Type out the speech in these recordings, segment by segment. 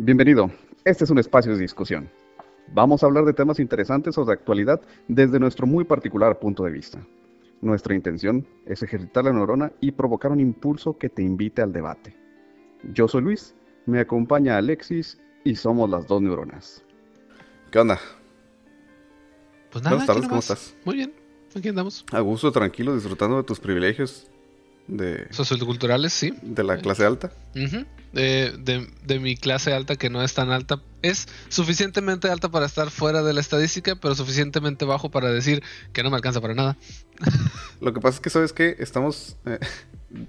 Bienvenido. Este es un espacio de discusión. Vamos a hablar de temas interesantes o de actualidad desde nuestro muy particular punto de vista. Nuestra intención es ejercitar la neurona y provocar un impulso que te invite al debate. Yo soy Luis, me acompaña Alexis y somos las dos neuronas. ¿Qué onda? Pues nada, Buenas tardes, ¿cómo estás? Muy bien, aquí andamos. A gusto, tranquilo, disfrutando de tus privilegios de, Socioculturales, sí. de la clase alta. De, de- de mi clase alta, que no es tan alta. Es suficientemente alta para estar fuera de la estadística, pero suficientemente bajo para decir que no me alcanza para nada. Lo que pasa es que, ¿sabes qué? Estamos... eh,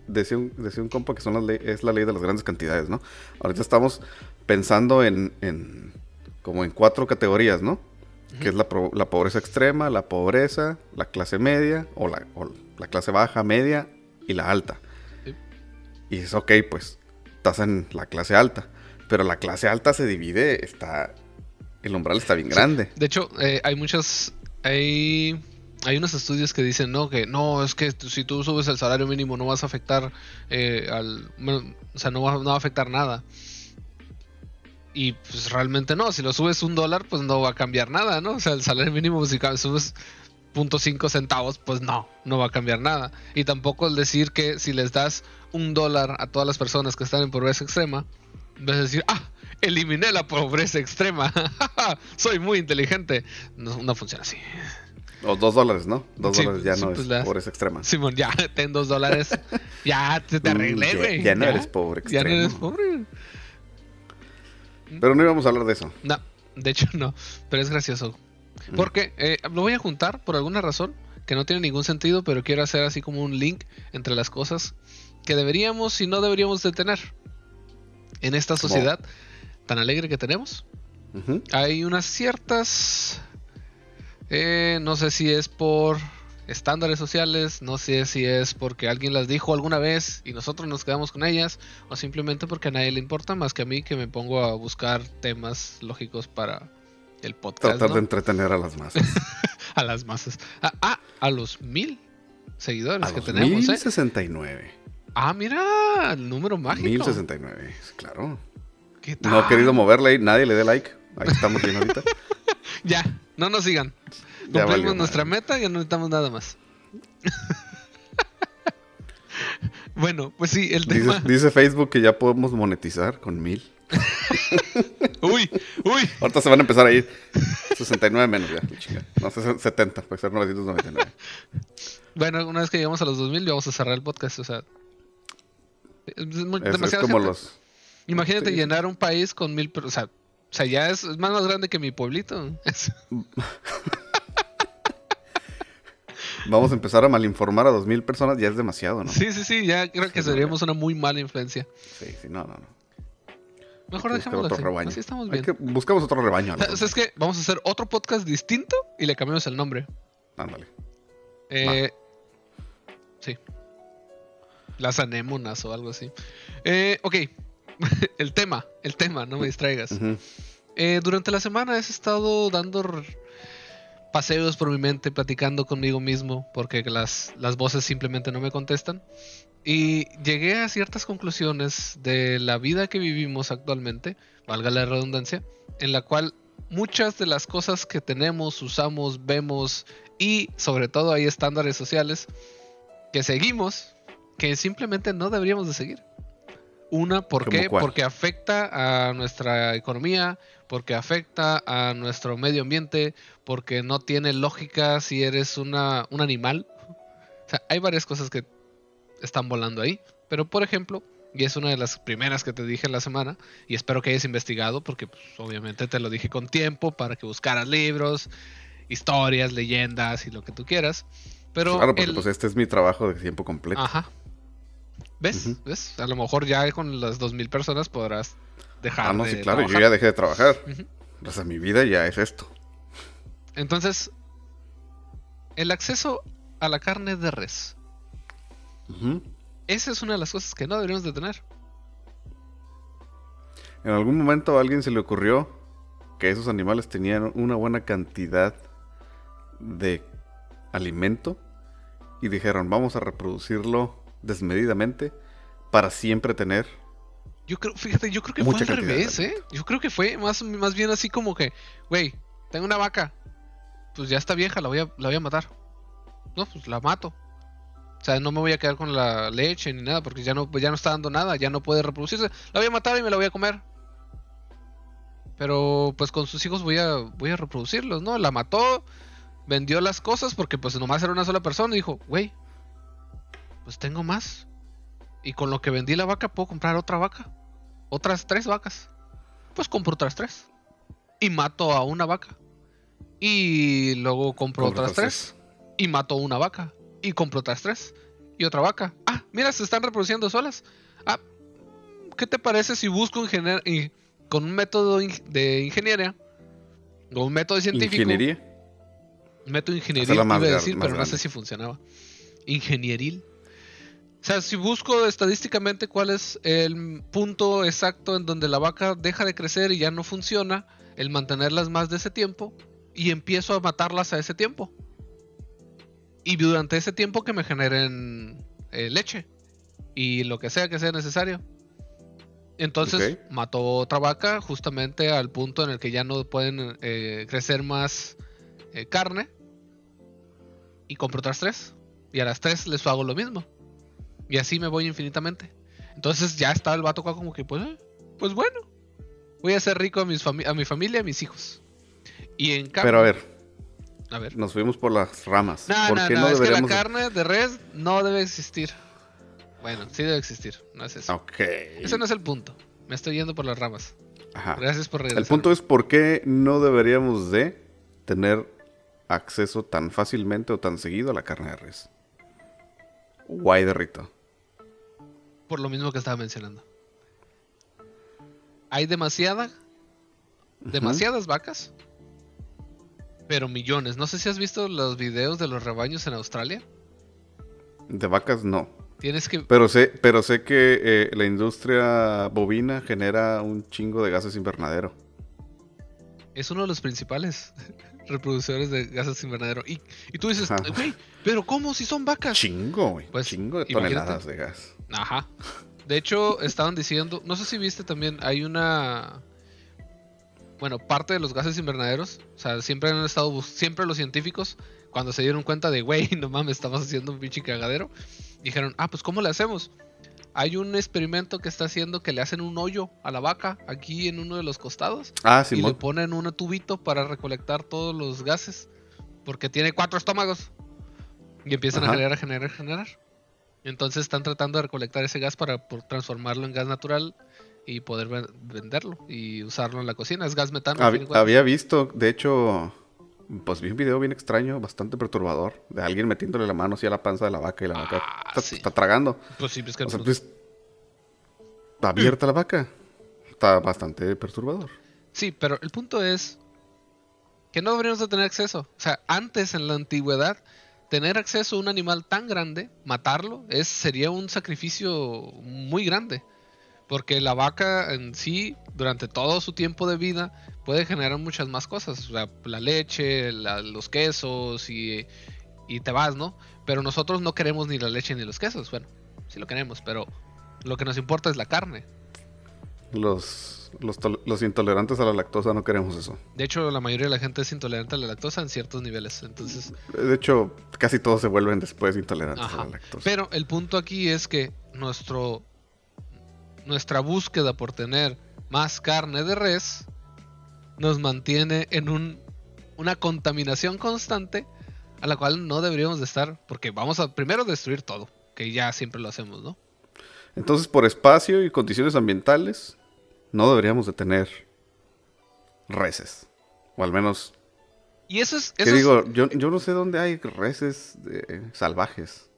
decía, un, decía un compa que son las es la ley de las grandes cantidades, ¿no? Ahorita estamos pensando en, en como en cuatro categorías, ¿no? Que es la, pro- la pobreza extrema, la pobreza, la clase media, o la, o la clase baja, media y la alta. Sí. Y es ok, pues, estás en la clase alta. Pero la clase alta se divide, está... El umbral está bien grande. De hecho, eh, hay muchas. Hay. Hay unos estudios que dicen, no, que no, es que si tú subes el salario mínimo no vas a afectar eh, al... bueno, o sea, no va, no va a afectar nada. Y pues realmente no, si lo subes un dólar, pues no va a cambiar nada, ¿no? O sea, el salario mínimo, si subes 0.5 centavos, pues no, no va a cambiar nada. Y tampoco el decir que si les das un dólar a todas las personas que están en pobreza extrema, vas a decir, ah, eliminé la pobreza extrema, soy muy inteligente. No, no funciona así. O dos dólares, ¿no? Dos Sí, dólares ya sí, no pues es las- pobreza extrema. Simón, ya, ten dos dólares, ya te, te Mm, arreglé, güey. ya no eres pobre Ya no extremo. eres pobre. Pero no íbamos a hablar de eso. No, de hecho no, pero es gracioso. Porque eh, lo voy a juntar por alguna razón que no tiene ningún sentido, pero quiero hacer así como un link entre las cosas que deberíamos y no deberíamos de tener en esta sociedad tan alegre que tenemos. Hay unas ciertas, eh, no sé si es por estándares sociales, no sé si es porque alguien las dijo alguna vez y nosotros nos quedamos con ellas, o simplemente porque a nadie le importa más que a mí que me pongo a buscar temas lógicos para el podcast. Tratar ¿no? de entretener a las masas. A las masas. Ah, ah, a los mil seguidores A que los tenemos, ¿eh? 1069. Ah, mira, el número mágico. 1069, claro. ¿Qué tal? No he querido moverle, nadie le dé like. Ahí estamos bien ahorita. Ya, no nos sigan. Ya Cumplimos valió nuestra madre. meta y ya no necesitamos nada más. bueno, pues sí, el Dice, tema. dice Facebook que ya podemos monetizar con mil. Uy, uy. Ahorita se van a empezar a ir 69 menos ya. chingada. No, 70, puede ser 999. Bueno, una vez que llegamos a los 2000, ya vamos a cerrar el podcast. O sea, es mu- Es, como los. Imagínate sí. llenar un país con mil. O sea, o sea ya es, es más, más grande que mi pueblito. Vamos a empezar a malinformar a 2000 personas, ya es demasiado, ¿no? sí, sí, sí, ya creo que Sí, no, seríamos una muy mala influencia. Sí, sí, no, no, no. Mejor que buscar dejémoslo otro así. rebaño. Así estamos Hay bien. que- buscamos otro rebaño. O sea, Alonso. es que vamos a hacer otro podcast distinto y le cambiamos el nombre. Ándale. Eh, sí. Las anémonas o algo así. Eh, ok. el tema, el tema, no me distraigas. Eh, durante la semana he estado dando paseos por mi mente, platicando conmigo mismo, porque las, las voces simplemente no me contestan. Y llegué a ciertas conclusiones de la vida que vivimos actualmente, valga la redundancia, en la cual muchas de las cosas que tenemos, usamos, vemos y sobre todo hay estándares sociales que seguimos que simplemente no deberíamos de seguir. Una, ¿por ¿Cómo qué? Porque afecta a nuestra economía, porque afecta a nuestro medio ambiente, porque no tiene lógica si eres una, un animal. O sea, hay varias cosas que están volando ahí. Pero, por ejemplo, y es una de las primeras que te dije en la semana, y espero que hayas investigado, porque pues, obviamente te lo dije con tiempo para que buscaras libros, historias, leyendas y lo que tú quieras. Pero claro, porque el- pues este es mi trabajo de tiempo completo. Ajá. ¿Ves? ¿Ves? A lo mejor ya con las 2000 personas podrás dejar Ah, no, de sí, claro, yo ya dejé de trabajar. O sea, mi vida ya es esto. Entonces, el acceso a la carne de res. Esa es una de las cosas que no deberíamos de tener. En algún momento a alguien se le ocurrió que esos animales tenían una buena cantidad de alimento y dijeron, vamos a reproducirlo desmedidamente para siempre tener Yo creo, fíjate, yo creo que Mucha fue al revés, ¿eh? Yo creo que fue más, más bien así como que, güey, tengo una vaca, pues ya está vieja, la voy a, la voy a matar. No, pues la mato. O sea, no me voy a quedar con la leche ni nada, porque ya no, ya no está dando nada, ya no puede reproducirse. La voy a matar y me la voy a comer. Pero pues con sus hijos voy a, voy a reproducirlos, ¿no? La mató, vendió las cosas porque pues nomás era una sola persona y dijo, güey, pues tengo más. Y con lo que vendí la vaca puedo comprar otra vaca. Otras tres vacas. Pues compro otras tres. Y mato a una vaca. Y luego compro Compra otras tres. Y mato una vaca. Y compro otras tres. Y otra vaca. Ah, mira, se están reproduciendo solas. Ah, ¿qué te parece si busco ingenier y con un método de ingeniería? O un método científico. Ingeniería. Método ingenieril, iba a decir, pero no sé si funcionaba. Ingenieril. O sea, si busco estadísticamente cuál es el punto exacto en donde la vaca deja de crecer y ya no funciona, el mantenerlas más de ese tiempo, y empiezo a matarlas a ese tiempo. Y durante ese tiempo que me generen eh, leche y lo que sea que sea necesario. Entonces mató otra vaca justamente al punto en el que ya no pueden eh, crecer más eh, carne. Y compro otras tres. Y a las tres les hago lo mismo. Y así me voy infinitamente. Entonces ya está el vato como que, pues, pues bueno. Voy a hacer rico a, mis a mi familia, a mis hijos. Y en cambio... Pero a ver, a ver. nos fuimos por las ramas. No, ¿Por no, qué no, no, es que la carne de res no debe existir. Bueno, sí debe existir, no es eso. Ok. Ese no es el punto. Me estoy yendo por las ramas. Ajá. Gracias por regresar. El punto es por qué no deberíamos de tener acceso tan fácilmente o tan seguido a la carne de res. Guay de Rito. Por lo mismo que estaba mencionando. Hay demasiada, demasiadas vacas, pero millones. No sé si has visto los videos de los rebaños en Australia. De vacas no. Tienes que... Pero sé, pero sé que eh, la industria bovina genera un chingo de gases invernadero. Es uno de los principales reproductores de gases invernadero. Y, y tú dices, güey, pero ¿cómo si son vacas? Chingo, güey. Pues, chingo de imagínate. toneladas de gas. Ajá. De hecho, estaban diciendo, no sé si viste también, hay una... Bueno, parte de los gases invernaderos, o sea, siempre han estado, siempre los científicos, cuando se dieron cuenta de, güey, no mames, estamos haciendo un pinche cagadero, dijeron, ah, pues ¿cómo le hacemos? Hay un experimento que está haciendo que le hacen un hoyo a la vaca aquí en uno de los costados Ah, y le ponen un tubito para recolectar todos los gases, porque tiene cuatro estómagos. Y empiezan a generar, generar, generar. Entonces están tratando de recolectar ese gas para transformarlo en gas natural y poder ven- venderlo y usarlo en la cocina. Es gas metano. Hab- había visto, de hecho, pues vi un video bien extraño, bastante perturbador, de alguien metiéndole la mano así a la panza de la vaca y la vaca Ah, está, sí. está tragando. Pues sí, pues que O sea, pues, está abierta la vaca. Está bastante perturbador. Sí, pero el punto es que no deberíamos de tener acceso. O sea, antes en la antigüedad, tener acceso a un animal tan grande, matarlo, es, sería un sacrificio muy grande. Porque la vaca en sí, durante todo su tiempo de vida, puede generar muchas más cosas. O sea, la leche, la- los quesos y, y te vas, ¿no? Pero nosotros no queremos ni la leche ni los quesos. Bueno, sí lo queremos, pero lo que nos importa es la carne. Los, los, los intolerantes a la lactosa no queremos eso. De hecho, la mayoría de la gente es intolerante a la lactosa en ciertos niveles. Entonces, De hecho, casi todos se vuelven después intolerantes Ajá. a la lactosa. pero el punto aquí es que nuestro nuestra búsqueda por tener más carne de res nos mantiene en un, una contaminación constante a la cual no deberíamos de estar porque vamos a primero destruir todo, que ya siempre lo hacemos, ¿no? Entonces, por espacio y condiciones ambientales, no deberíamos de tener reses. O al menos, Y eso es... ¿qué Eso es- digo? Yo, yo no sé dónde hay reses eh, salvajes.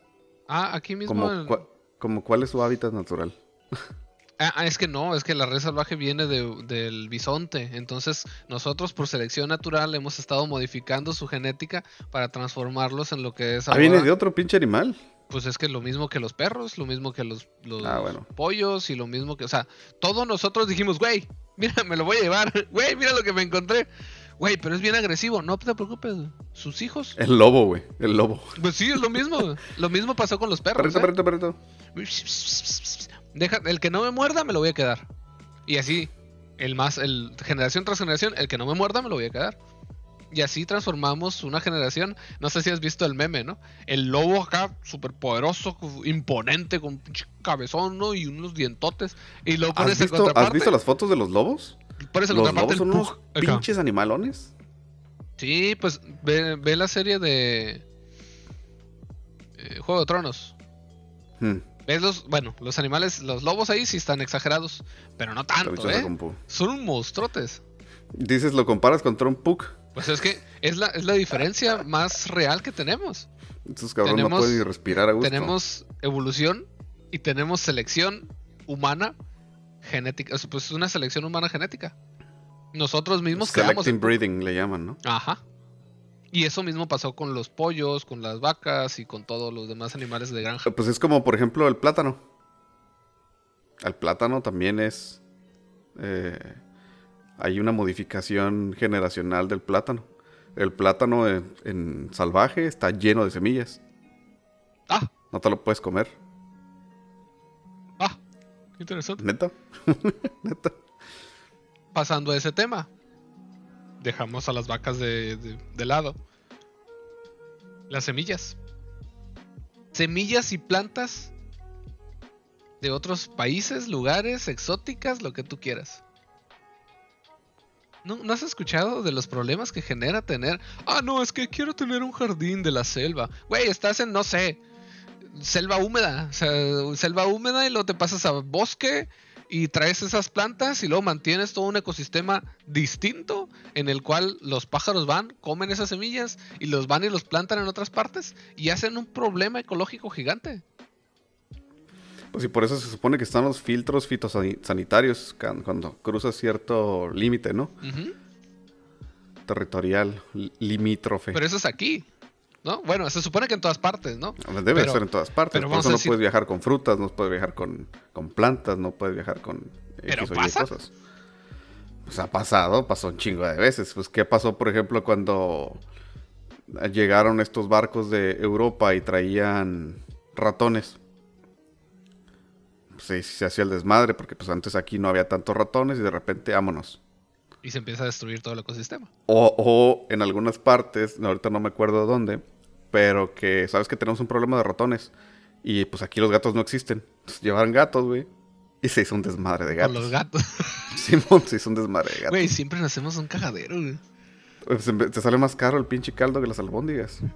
ah, aquí mismo... Como, en- cua- como cuál es su hábitat natural. Ah, ah, es que no, es que la res salvaje viene de- del bisonte. Entonces, nosotros por selección natural hemos estado modificando su genética para transformarlos en lo que es Ah, viene ahora. de otro pinche animal. Pues es que lo mismo que los perros, lo mismo que los, los Ah, bueno. pollos y lo mismo que, o sea, todos nosotros dijimos, güey, mira, me lo voy a llevar, güey, mira lo que me encontré. Güey, pero es bien agresivo, no te preocupes, sus hijos. El lobo, güey. El lobo. Pues sí, es lo mismo. lo mismo pasó con los perros. Perrito, ¿eh? perrito, perrito. Deja, el que no me muerda me lo voy a quedar. Y así, el más, el generación tras generación, el que no me muerda me lo voy a quedar. Y así transformamos una generación. No sé si has visto el meme, ¿no? El lobo acá, súper poderoso, imponente, con pinche cabezón, ¿no? Y unos dientotes. Y luego ¿Has pones en visto, ¿Has visto las fotos de los lobos? pones Los lobos son unos acá. pinches animalones. Sí, pues ve, ve la serie de eh, Juego de Tronos. Hmm, Ves los, bueno, los animales, los lobos ahí sí están exagerados, pero no tanto, ¿eh? Son monstruotes. Dices, lo comparas contra un pug. Pues es que es la, es la diferencia más real que tenemos. Estos cabrones no pueden respirar a gusto. Tenemos evolución y tenemos selección humana genética, o sea, pues una selección humana genética. Nosotros mismos creamos Selecting breeding le llaman, ¿no? Ajá. Y eso mismo pasó con los pollos, con las vacas y con todos los demás animales de granja. Pues es como, por ejemplo, el plátano. El plátano también es. eh, hay una modificación generacional del plátano. El plátano en, en salvaje está lleno de semillas. Ah, No te lo puedes comer. ah, interesante. Neta. Neta. Pasando a ese tema, dejamos a las vacas de, de- lado. Las semillas. Semillas y plantas de otros países, lugares, exóticas, lo que tú quieras. ¿No, ¿No has escuchado de los problemas que genera tener... Ah, no, es que quiero tener un jardín de la selva. Güey, estás en, no sé, selva húmeda. O sea, selva húmeda y luego te pasas a bosque y traes esas plantas y luego mantienes todo un ecosistema distinto en el cual los pájaros van, comen esas semillas y los van y los plantan en otras partes y hacen un problema ecológico gigante. Pues y por eso se supone que están los filtros fitosanitarios cuando cruzas cierto límite, ¿no? Territorial, li- limítrofe. Pero eso es aquí, ¿no? Bueno, se supone que en todas partes, ¿no? Debe pero- ser en todas partes. pero Por eso no decir- puedes viajar con frutas, no puedes viajar con, con plantas, no puedes viajar con ¿Pero Y pasa? cosas. Pues ha pasado, pasó un chingo de veces. Pues qué pasó, por ejemplo, cuando llegaron estos barcos de Europa y traían ratones. Pues ahí se hacía el desmadre, porque pues antes aquí no había tantos ratones y de repente vámonos. Y se empieza a destruir todo el ecosistema. O, o en algunas partes, ahorita no me acuerdo dónde, pero que sabes que tenemos un problema de ratones. Y pues aquí los gatos no existen. Entonces llevaron gatos, güey. Y se hizo un desmadre de Con gatos. los gatos. Simón se hizo un desmadre de gatos. Güey, siempre nos hacemos un cagadero, güey. Pues, te sale más caro el pinche caldo que las albóndigas.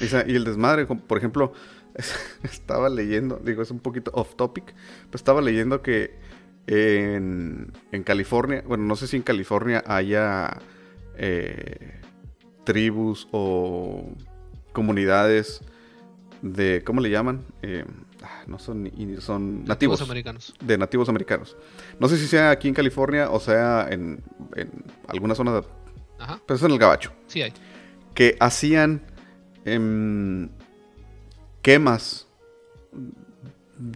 Y, el desmadre, por ejemplo, estaba leyendo, digo, es un poquito off topic, pero estaba leyendo que en, en California, bueno, no sé si en California haya eh, tribus o comunidades de, ¿cómo le llaman? Eh, ah, no son, son nativos americanos. de nativos americanos. No sé si sea aquí en California o sea en, en alguna zona, de- Ajá, pero es en el Gabacho, sí hay. que hacían em, quemas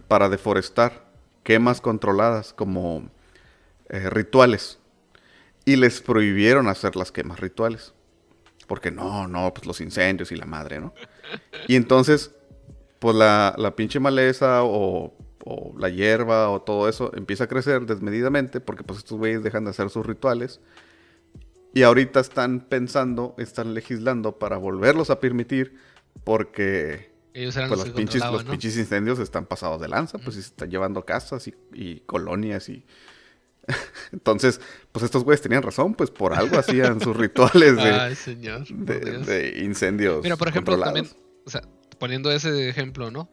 para deforestar, quemas controladas como eh, rituales. Y les prohibieron hacer las quemas rituales. Porque no, no, pues los incendios y la madre, ¿no? Y entonces, pues la, la pinche maleza o, o la hierba o todo eso empieza a crecer desmedidamente porque pues estos güeyes dejan de hacer sus rituales. Y ahorita están pensando, están legislando para volverlos a permitir porque Ellos eran pues, los los, que pinches, los controlaban, ¿no? pinches incendios están pasados de lanza, pues y se están llevando casas y, y colonias y... Entonces, pues estos güeyes tenían razón, pues por algo hacían sus rituales de, Ay, señor. por de- Dios. de incendios. Mira, por ejemplo, también, o sea, poniendo ese ejemplo, ¿no?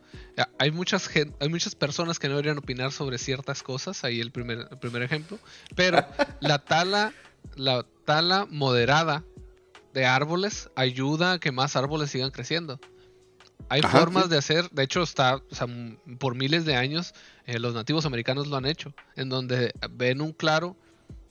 Hay muchas, hay muchas personas que no deberían opinar sobre ciertas cosas, ahí el primer, el primer ejemplo, pero la tala, la tala moderada de árboles ayuda a que más árboles sigan creciendo. Hay Ajá, formas sí. de hacer, de hecho está, o sea, m- por miles de años eh, los nativos americanos lo han hecho, en donde ven un claro,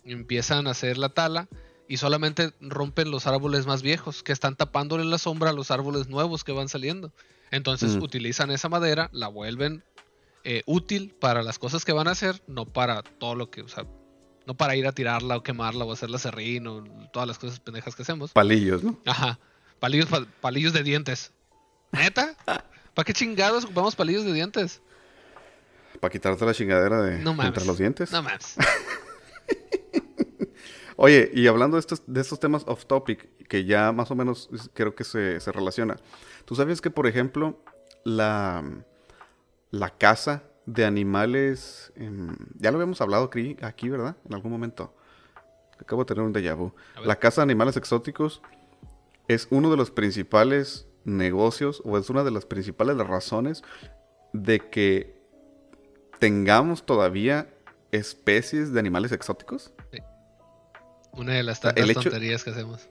empiezan a hacer la tala y solamente rompen los árboles más viejos que están tapándole la sombra a los árboles nuevos que van saliendo. Entonces Mm. utilizan esa madera, la vuelven eh, útil para las cosas que van a hacer, no para todo lo que, o sea, no para ir a tirarla o quemarla o hacerla serrín o todas las cosas pendejas que hacemos. Palillos, ¿no? Ajá. Palillos, pa- palillos de dientes. ¿Neta? ¿Para qué chingados ocupamos palillos de dientes? Para quitarte la chingadera de No entre los dientes. No mames. Oye, y hablando de estos, de estos temas off topic, que ya más o menos creo que se, se relaciona. ¿Tú sabes que, por ejemplo, la, la caza de animales, ya lo habíamos hablado aquí, aquí, ¿verdad? En algún momento. Acabo de tener un déjà vu. La caza de animales exóticos es uno de los principales negocios o es una de las principales razones de que tengamos todavía especies de animales exóticos. Una de las tantas hecho- tonterías que hacemos.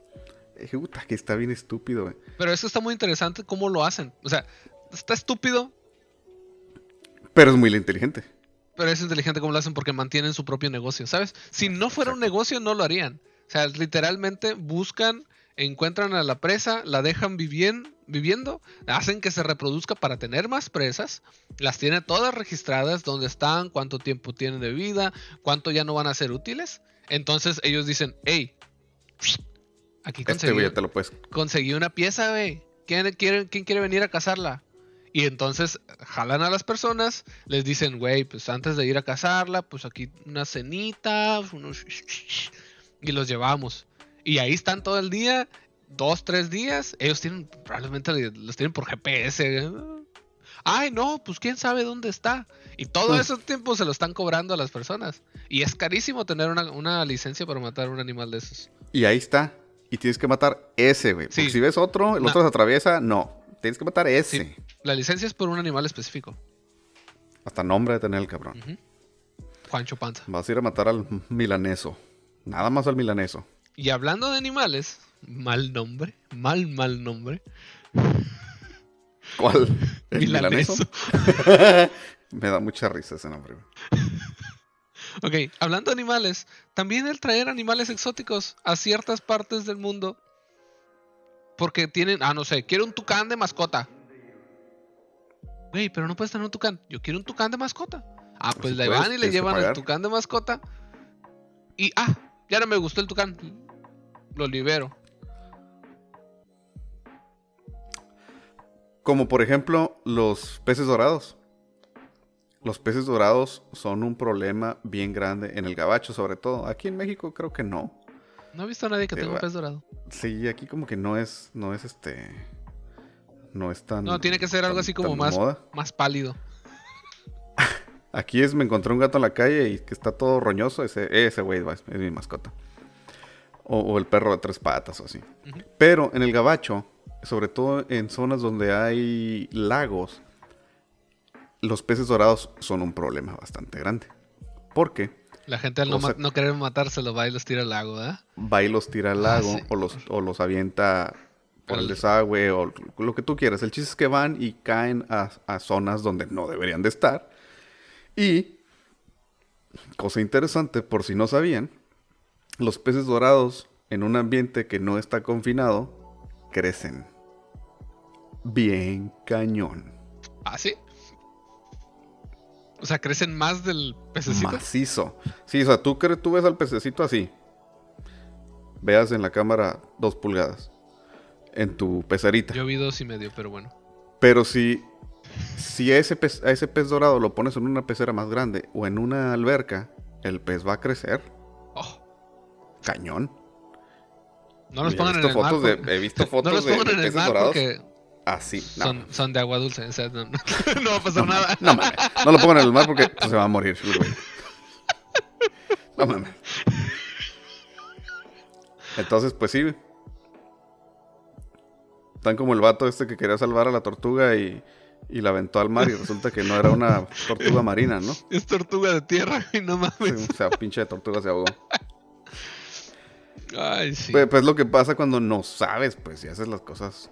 Puta, que está bien estúpido, güey. Pero eso está muy interesante cómo lo hacen. O sea, está estúpido, Pero es muy inteligente. pero es inteligente cómo lo hacen porque mantienen su propio negocio, ¿sabes? Si no fuera un negocio, no lo harían. O sea, literalmente buscan, encuentran a la presa, la dejan vivien- viviendo, hacen que se reproduzca para tener más presas, las tiene todas registradas, dónde están, cuánto tiempo tienen de vida, cuánto ya no van a ser útiles. Entonces ellos dicen, hey, aquí Este conseguí, güey ya te lo puedes. conseguí una pieza, güey. ¿Quién quiere, ¿Quién quiere venir a cazarla? Y entonces jalan a las personas, les dicen, güey, pues antes de ir a cazarla, pues aquí una cenita, unos... y los llevamos. Y ahí están todo el día, dos, tres días. Ellos tienen, probablemente los tienen por GPS. Ay, no, pues quién sabe dónde está. Y todo Mm. ese tiempo se lo están cobrando a las personas. Y es carísimo tener una, una licencia para matar un animal de esos. Y ahí está. Y tienes que matar ese, güey. Porque Sí. si ves otro, el No. otro se atraviesa, no. Tienes que matar ese. Sí. La licencia es por un animal específico. Hasta nombre de tener el cabrón. Juancho Panza. Vas a ir a matar al milaneso. Nada más al milaneso. Y hablando de animales, mal nombre, mal, mal nombre. ¿Cuál? ¿El Milaneso. Me da mucha risa ese nombre. Ok, hablando de animales, también el traer animales exóticos a ciertas partes del mundo. Porque tienen, ah, no sé, quiero un tucán de mascota. Güey, pero no puedes tener un tucán. Yo quiero un tucán de mascota. Ah, Pues le van y le llevan el tucán de mascota. Y, ah, ya no me gustó el tucán. Lo libero. Como por ejemplo los peces dorados. Los peces dorados son un problema bien grande en el gabacho, sobre todo. Aquí en México creo que no. No he visto a nadie que Te tenga un pez dorado. Sí, aquí como que no es, no es este, no es tan. No, tiene que ser algo tan- así como más, moda. más pálido. Aquí es, me encontré un gato en la calle y que está todo roñoso, ese, ese güey es, mi mascota. O, o el perro de tres patas o así. Pero en el gabacho, sobre todo en zonas donde hay lagos, los peces dorados son un problema bastante grande. Porque La gente al no, ma- no querer matárselo va y los tira al lago, ¿verdad? va y los tira al Ah, lago sí. o, los, o los avienta por el desagüe o lo que tú quieras. El chiste es que van y caen a, a zonas donde no deberían de estar. Y, cosa interesante, por si no sabían, los peces dorados en un ambiente que no está confinado crecen bien cañón. ¿Ah, sí? O sea, crecen más del pececito. Macizo. Sí, o sea, tú, tú ves al pececito así. Veas en la cámara dos pulgadas. En tu pecerita. Yo vi dos y medio, pero bueno. Pero si, si a, ese pez, a ese pez dorado lo pones en una pecera más grande o en una alberca, el pez va a crecer. Oh, Cañón. no los pongan en el mar. de- he visto fotos no los de- peces dorados. porque Así. No, son, son de agua dulce. O sea, no, no- no va a pasar nada. no mames. No lo pongan en el mar porque pues, se va a morir. güey. No mames. Entonces, pues sí. Tan como el vato este que quería salvar a la tortuga y, y la aventó al mar y resulta que no era una tortuga marina, ¿no? Es tortuga de tierra y no mames. O sea, pinche tortuga se ahogó. Ay, sí. Pues, pues lo que pasa cuando no sabes, pues, y haces las cosas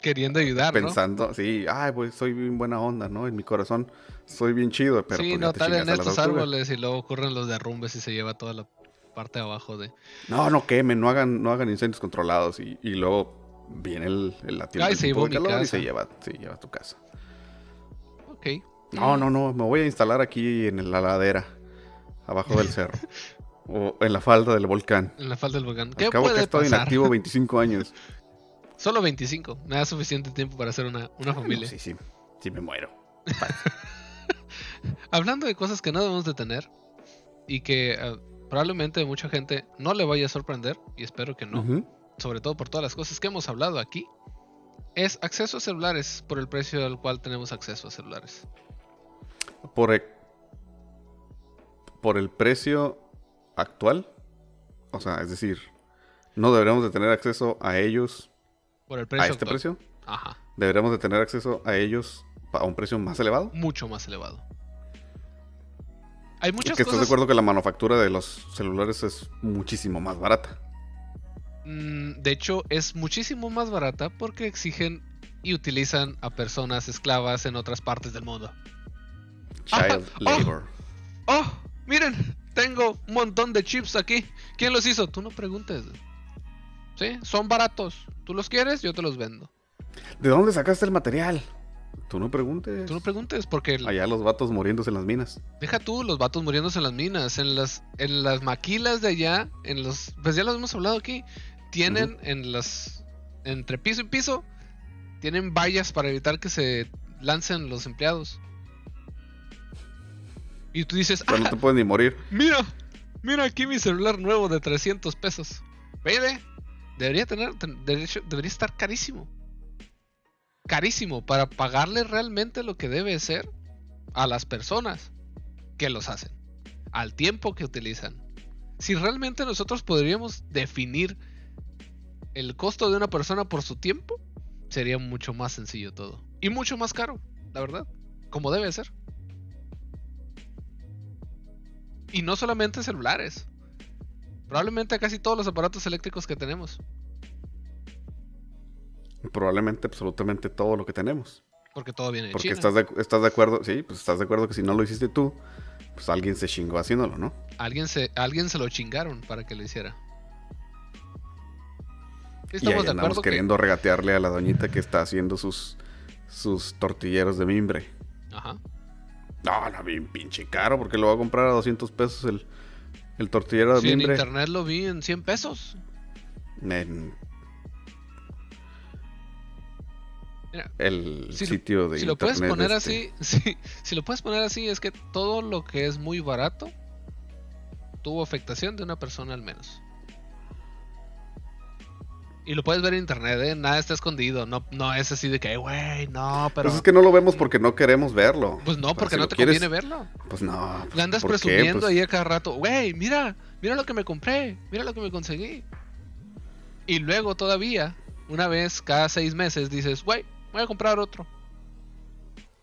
Queriendo ayudar, ¿no? pensando, sí, ay, pues soy bien buena onda, ¿no? En mi corazón soy bien chido, pero sí, pues, no, tal en estos árboles y luego ocurren los derrumbes y se lleva toda la parte de abajo de... No, no quemen, no hagan, no hagan incendios controlados y, y luego viene el, el latido Ay, se calor y se lleva, se lleva a tu casa. Ok. No, no, no, me voy a instalar aquí en la ladera, abajo del cerro. o en la falda del volcán. En la falda del volcán. ¿Qué Al cabo que he estado pasar? inactivo 25 años. Solo 25. Me da suficiente tiempo para hacer una, una familia. Sí, sí. Sí, me muero. Hablando de cosas que no debemos de tener y que eh, probablemente mucha gente no le vaya a sorprender, y espero que no, sobre todo por todas las cosas que hemos hablado aquí, es acceso a celulares por el precio al cual tenemos acceso a celulares. Por, e- por el precio actual. O sea, es decir, no deberíamos de tener acceso a ellos Por el a este precio. Ajá, Deberíamos de tener acceso a ellos a un precio más elevado. mucho más elevado. Hay Es muchas que estás de cosas. acuerdo que la manufactura de los celulares es muchísimo más barata. Mm, De hecho, es muchísimo más barata porque exigen y utilizan a personas esclavas en otras partes del mundo. Child Ah, labor. ¡Oh! Miren, tengo un montón de chips aquí. ¿Quién los hizo? Tú no preguntes. ¿Sí? Son baratos. ¿Tú los quieres? Yo te los vendo. ¿De dónde sacaste el material? Tú no preguntes. Tú no preguntes porque el- Allá los vatos muriéndose en las minas. deja tú los vatos muriéndose en las minas, en las en las maquilas de allá, en los pues ya los hemos hablado aquí, tienen en las entre piso y piso tienen vallas para evitar que se lancen los empleados. Y tú dices, Pero no "Ah, te puedes ni morir. Mira, mira aquí mi celular nuevo de 300 pesos. Vede, debería tener, ten- de hecho, debería estar carísimo. Carísimo para pagarle realmente lo que debe ser a las personas que los hacen, al tiempo que utilizan. Si realmente nosotros podríamos definir el costo de una persona por su tiempo, sería mucho más sencillo todo. Y mucho más caro, la verdad, como debe ser. Y no solamente celulares. Probablemente casi todos los aparatos eléctricos que tenemos. Probablemente absolutamente todo lo que tenemos. Porque todo viene de Porque China. estás de, estás de acuerdo, sí, pues estás de acuerdo que si no lo hiciste tú, pues alguien se chingó haciéndolo, ¿no? Alguien, se, alguien se lo chingaron para que lo hiciera. Sí, Y ahí Estamos de andamos acuerdo que... queriendo regatearle a la doñita que está haciendo sus, sus tortilleros de mimbre. Ajá. No, no, bien pinche caro, porque lo va a comprar a 200 pesos el, el tortillero de Sí, en mimbre. internet lo vi en 100 pesos. En Mira, el Si lo- sitio de si lo puedes internet poner este. así, sí, si lo puedes poner así, es que todo lo que es muy barato tuvo afectación de una persona al menos. Y lo puedes ver en internet, ¿eh? nada está escondido. No, no es así de que, güey, no, pero. Pues es que no lo vemos porque no queremos verlo. Pues no, porque si no te quieres- conviene verlo. Pues no. Le andas ¿por qué? presumiendo Pues- ahí a cada rato, güey, mira, mira lo que me compré, mira lo que me conseguí. Y luego todavía, una vez cada seis meses, dices, güey, voy a comprar otro.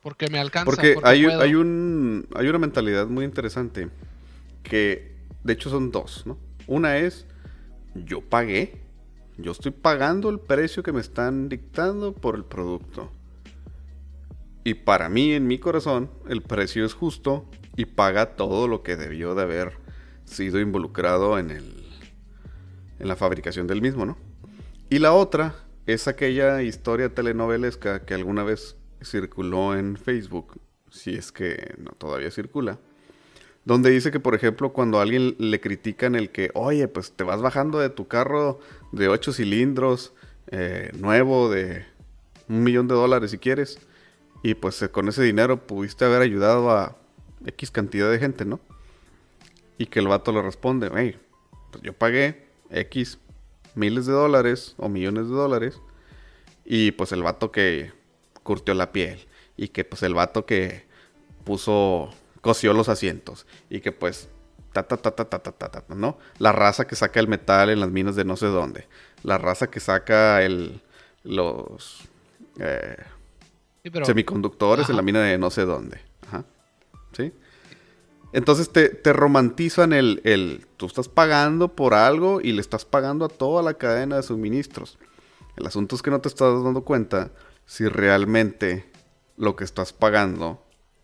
Porque me alcanza. Porque, porque hay, puedo". hay, un, hay una mentalidad muy interesante que, de hecho, son dos, ¿no? Una es, yo pagué, yo estoy pagando el precio que me están dictando por el producto. Y para mí, en mi corazón, el precio es justo y paga todo lo que debió de haber sido involucrado en el en la fabricación del mismo, ¿no? Y la otra es aquella historia telenovelesca que alguna vez circuló en Facebook, si es que no todavía circula, donde dice que, por ejemplo, cuando a alguien le critican el que, oye, pues te vas bajando de tu carro de 8 cilindros, eh, nuevo, de un millón de dólares si quieres, y pues eh, con ese dinero pudiste haber ayudado a X cantidad de gente, ¿no? Y que el vato le responde, hey, pues yo pagué X miles de dólares o millones de dólares, y pues el vato que curtió la piel, y que pues el vato que puso, cosió los asientos, y que pues, ta ta ta ta ta ta ta, ta, ¿no? La raza que saca el metal en las minas de no sé dónde, la raza que saca el, los eh, Sí, pero- semiconductores Ajá. en la mina de no sé dónde. Ajá. ¿Sí? Entonces te, te romantizan el, el... Tú estás pagando por algo y le estás pagando a toda la cadena de suministros. El asunto es que no te estás dando cuenta si realmente lo que estás pagando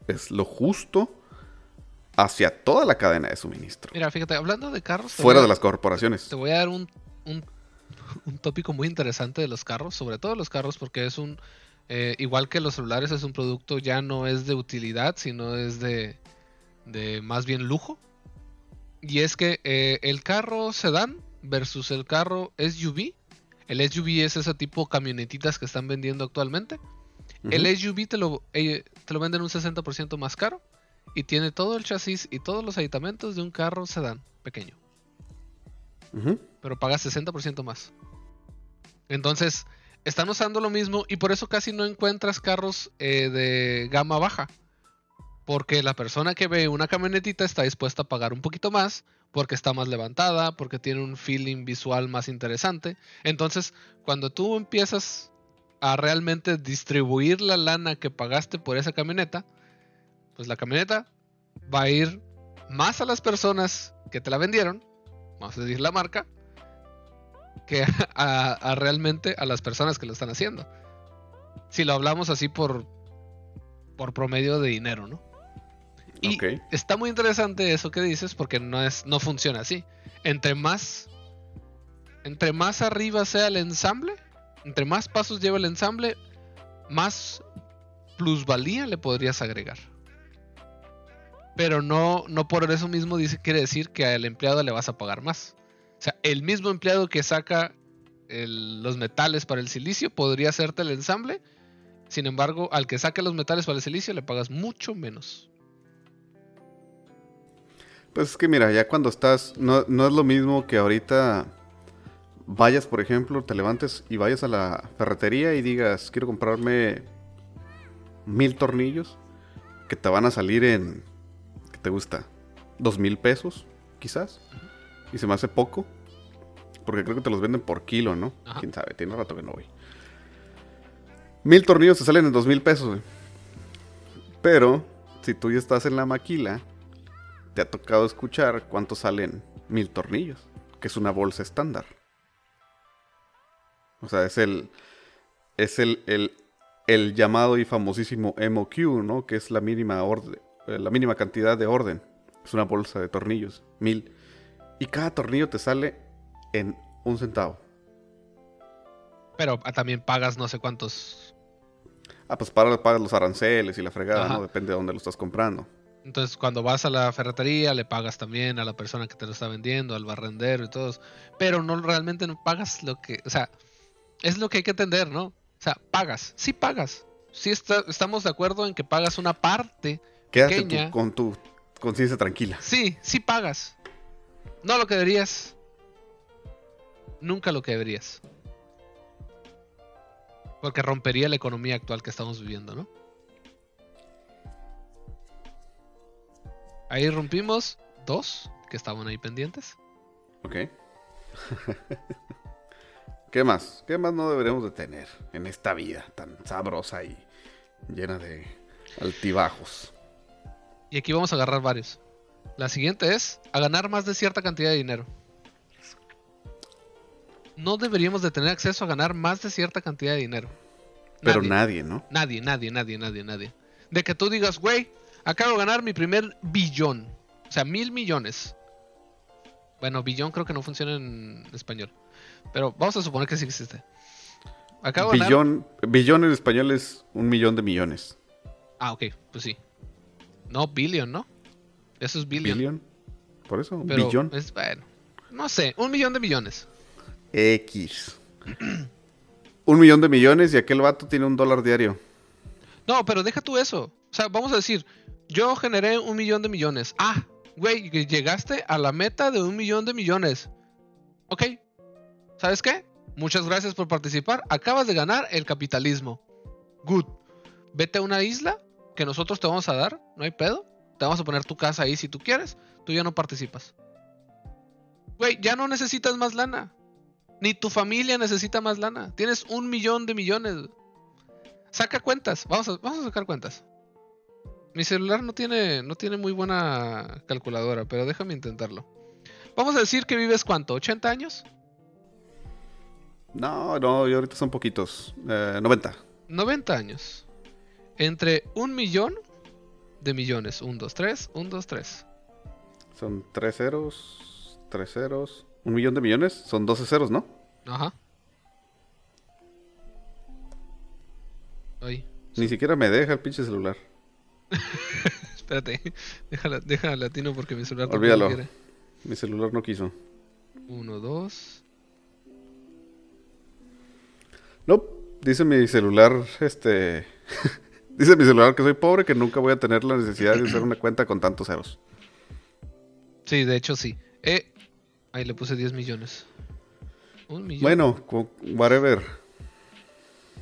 es lo justo hacia toda la cadena de suministro. Mira, fíjate, hablando de carros, Fuera a- de las corporaciones. Te voy a dar un, un, un tópico muy interesante de los carros, sobre todo los carros, porque es un, eh, igual que los celulares, es un producto ya no es de utilidad, sino es de, de más bien lujo. Y es que eh, el carro sedán versus el carro SUV, el SUV es ese tipo camionetitas que están vendiendo actualmente. El SUV te lo, eh, te lo venden un 60% más caro y tiene todo el chasis y todos los aditamentos de un carro sedán pequeño. Pero pagas 60% más. Entonces, están usando lo mismo y por eso casi no encuentras carros eh, de gama baja. Porque la persona que ve una camionetita está dispuesta a pagar un poquito más, porque está más levantada, porque tiene un feeling visual más interesante. Entonces, cuando tú empiezas a realmente distribuir la lana que pagaste por esa camioneta, pues la camioneta va a ir más a las personas que te la vendieron, vamos a decir la marca, que a, a realmente a las personas que lo están haciendo. Si lo hablamos así por, por promedio de dinero, ¿no? Y Ok. está muy interesante eso que dices porque no es no funciona así. Entre más entre más arriba sea el ensamble, entre más pasos lleva el ensamble, más plusvalía le podrías agregar. Pero no no por eso mismo quiere decir que al empleado le vas a pagar más. O sea, el mismo empleado que saca los metales para el silicio podría hacerte el ensamble. Sin embargo, al que saque los metales para el silicio le pagas mucho menos. Pues es que mira, ya cuando estás, no, no es lo mismo que ahorita vayas, por ejemplo, te levantes y vayas a la ferretería y digas, quiero comprarme mil tornillos que te van a salir en, ¿qué te gusta? Dos mil pesos, quizás. Y se me hace poco. Porque creo que te los venden por kilo, ¿no? Ajá. Quién sabe, tiene rato que no voy. Mil tornillos te salen en dos mil pesos, güey. Pero, si tú ya estás en la maquila, te ha tocado escuchar cuánto salen mil tornillos, que es una bolsa estándar. O sea, es el. Es el, el, el llamado y famosísimo MOQ, ¿no? Que es la mínima orden. Eh, La mínima cantidad de orden. Es una bolsa de tornillos. Mil. Y cada tornillo te sale en un centavo. Pero ah, también pagas no sé cuántos. Ah, pues para, pagas los aranceles y la fregada, Ajá. ¿no? Depende de dónde lo estás comprando. Entonces, cuando vas a la ferretería, le pagas también a la persona que te lo está vendiendo, al barrendero y todo. Pero no realmente no pagas lo que. O sea, es lo que hay que entender, ¿no? O sea, pagas. Sí pagas. Sí está- estamos de acuerdo en que pagas una parte. Quédate con tu conciencia tranquila. Sí, sí pagas. No lo que deberías. Nunca lo que deberías. Porque rompería la economía actual que estamos viviendo, ¿no? Ahí rompimos dos que estaban ahí pendientes. Ok. ¿Qué más? ¿Qué más no deberíamos de tener en esta vida tan sabrosa y llena de altibajos? Y aquí vamos a agarrar varios. La siguiente es a ganar más de cierta cantidad de dinero. No deberíamos de tener acceso a ganar más de cierta cantidad de dinero. Pero Nadie. ¿no? Nadie, nadie, nadie, nadie, nadie. De que tú digas, güey, acabo de ganar mi primer billón. O sea, mil millones. Bueno, billón creo que no funciona en español. Pero vamos a suponer que sí existe. Acabo de ganar. Billón, billón en español es un millón de millones. Ah, ok, pues sí. No, billion, ¿no? Eso es billion. ¿Billion? Por eso, Pero billón. es, bueno, no sé, un millón de millones. X. un millón de millones y aquel vato tiene un dólar diario. No, pero deja tú eso. O sea, vamos a decir, yo generé un millón de millones. Ah, güey, llegaste a la meta de un millón de millones. Ok. ¿Sabes qué? Muchas gracias por participar. Acabas de ganar el capitalismo. Good. Vete a una isla que nosotros te vamos a dar. No hay pedo. Te vamos a poner tu casa ahí si tú quieres. Tú ya no participas. Güey, ya no necesitas más lana. Ni tu familia necesita más lana. Tienes un millón de millones. Saca cuentas. Vamos a, vamos a sacar cuentas. Mi celular no tiene, no tiene muy buena calculadora, pero déjame intentarlo. Vamos a decir que vives cuánto, ¿80 años? No, no, y ahorita son poquitos. Eh, 90. 90 años. Entre un millón de millones. 1, 2, 3, 1, 2, 3. Son tres ceros, tres ceros. Un millón de millones, son 12 ceros, ¿no? Ajá. Ay, Ni siquiera me deja el pinche celular. espérate. Déjala, déjala latino porque mi celular Olvídalo. quiere. Mi celular no quiso. 1, 2. No, Dice mi celular, este... Dice mi celular que soy pobre, que nunca voy a tener la necesidad de hacer una cuenta con tantos ceros. Sí, de hecho sí. Eh, ahí le puse 10 millones. Un millón. Bueno, whatever.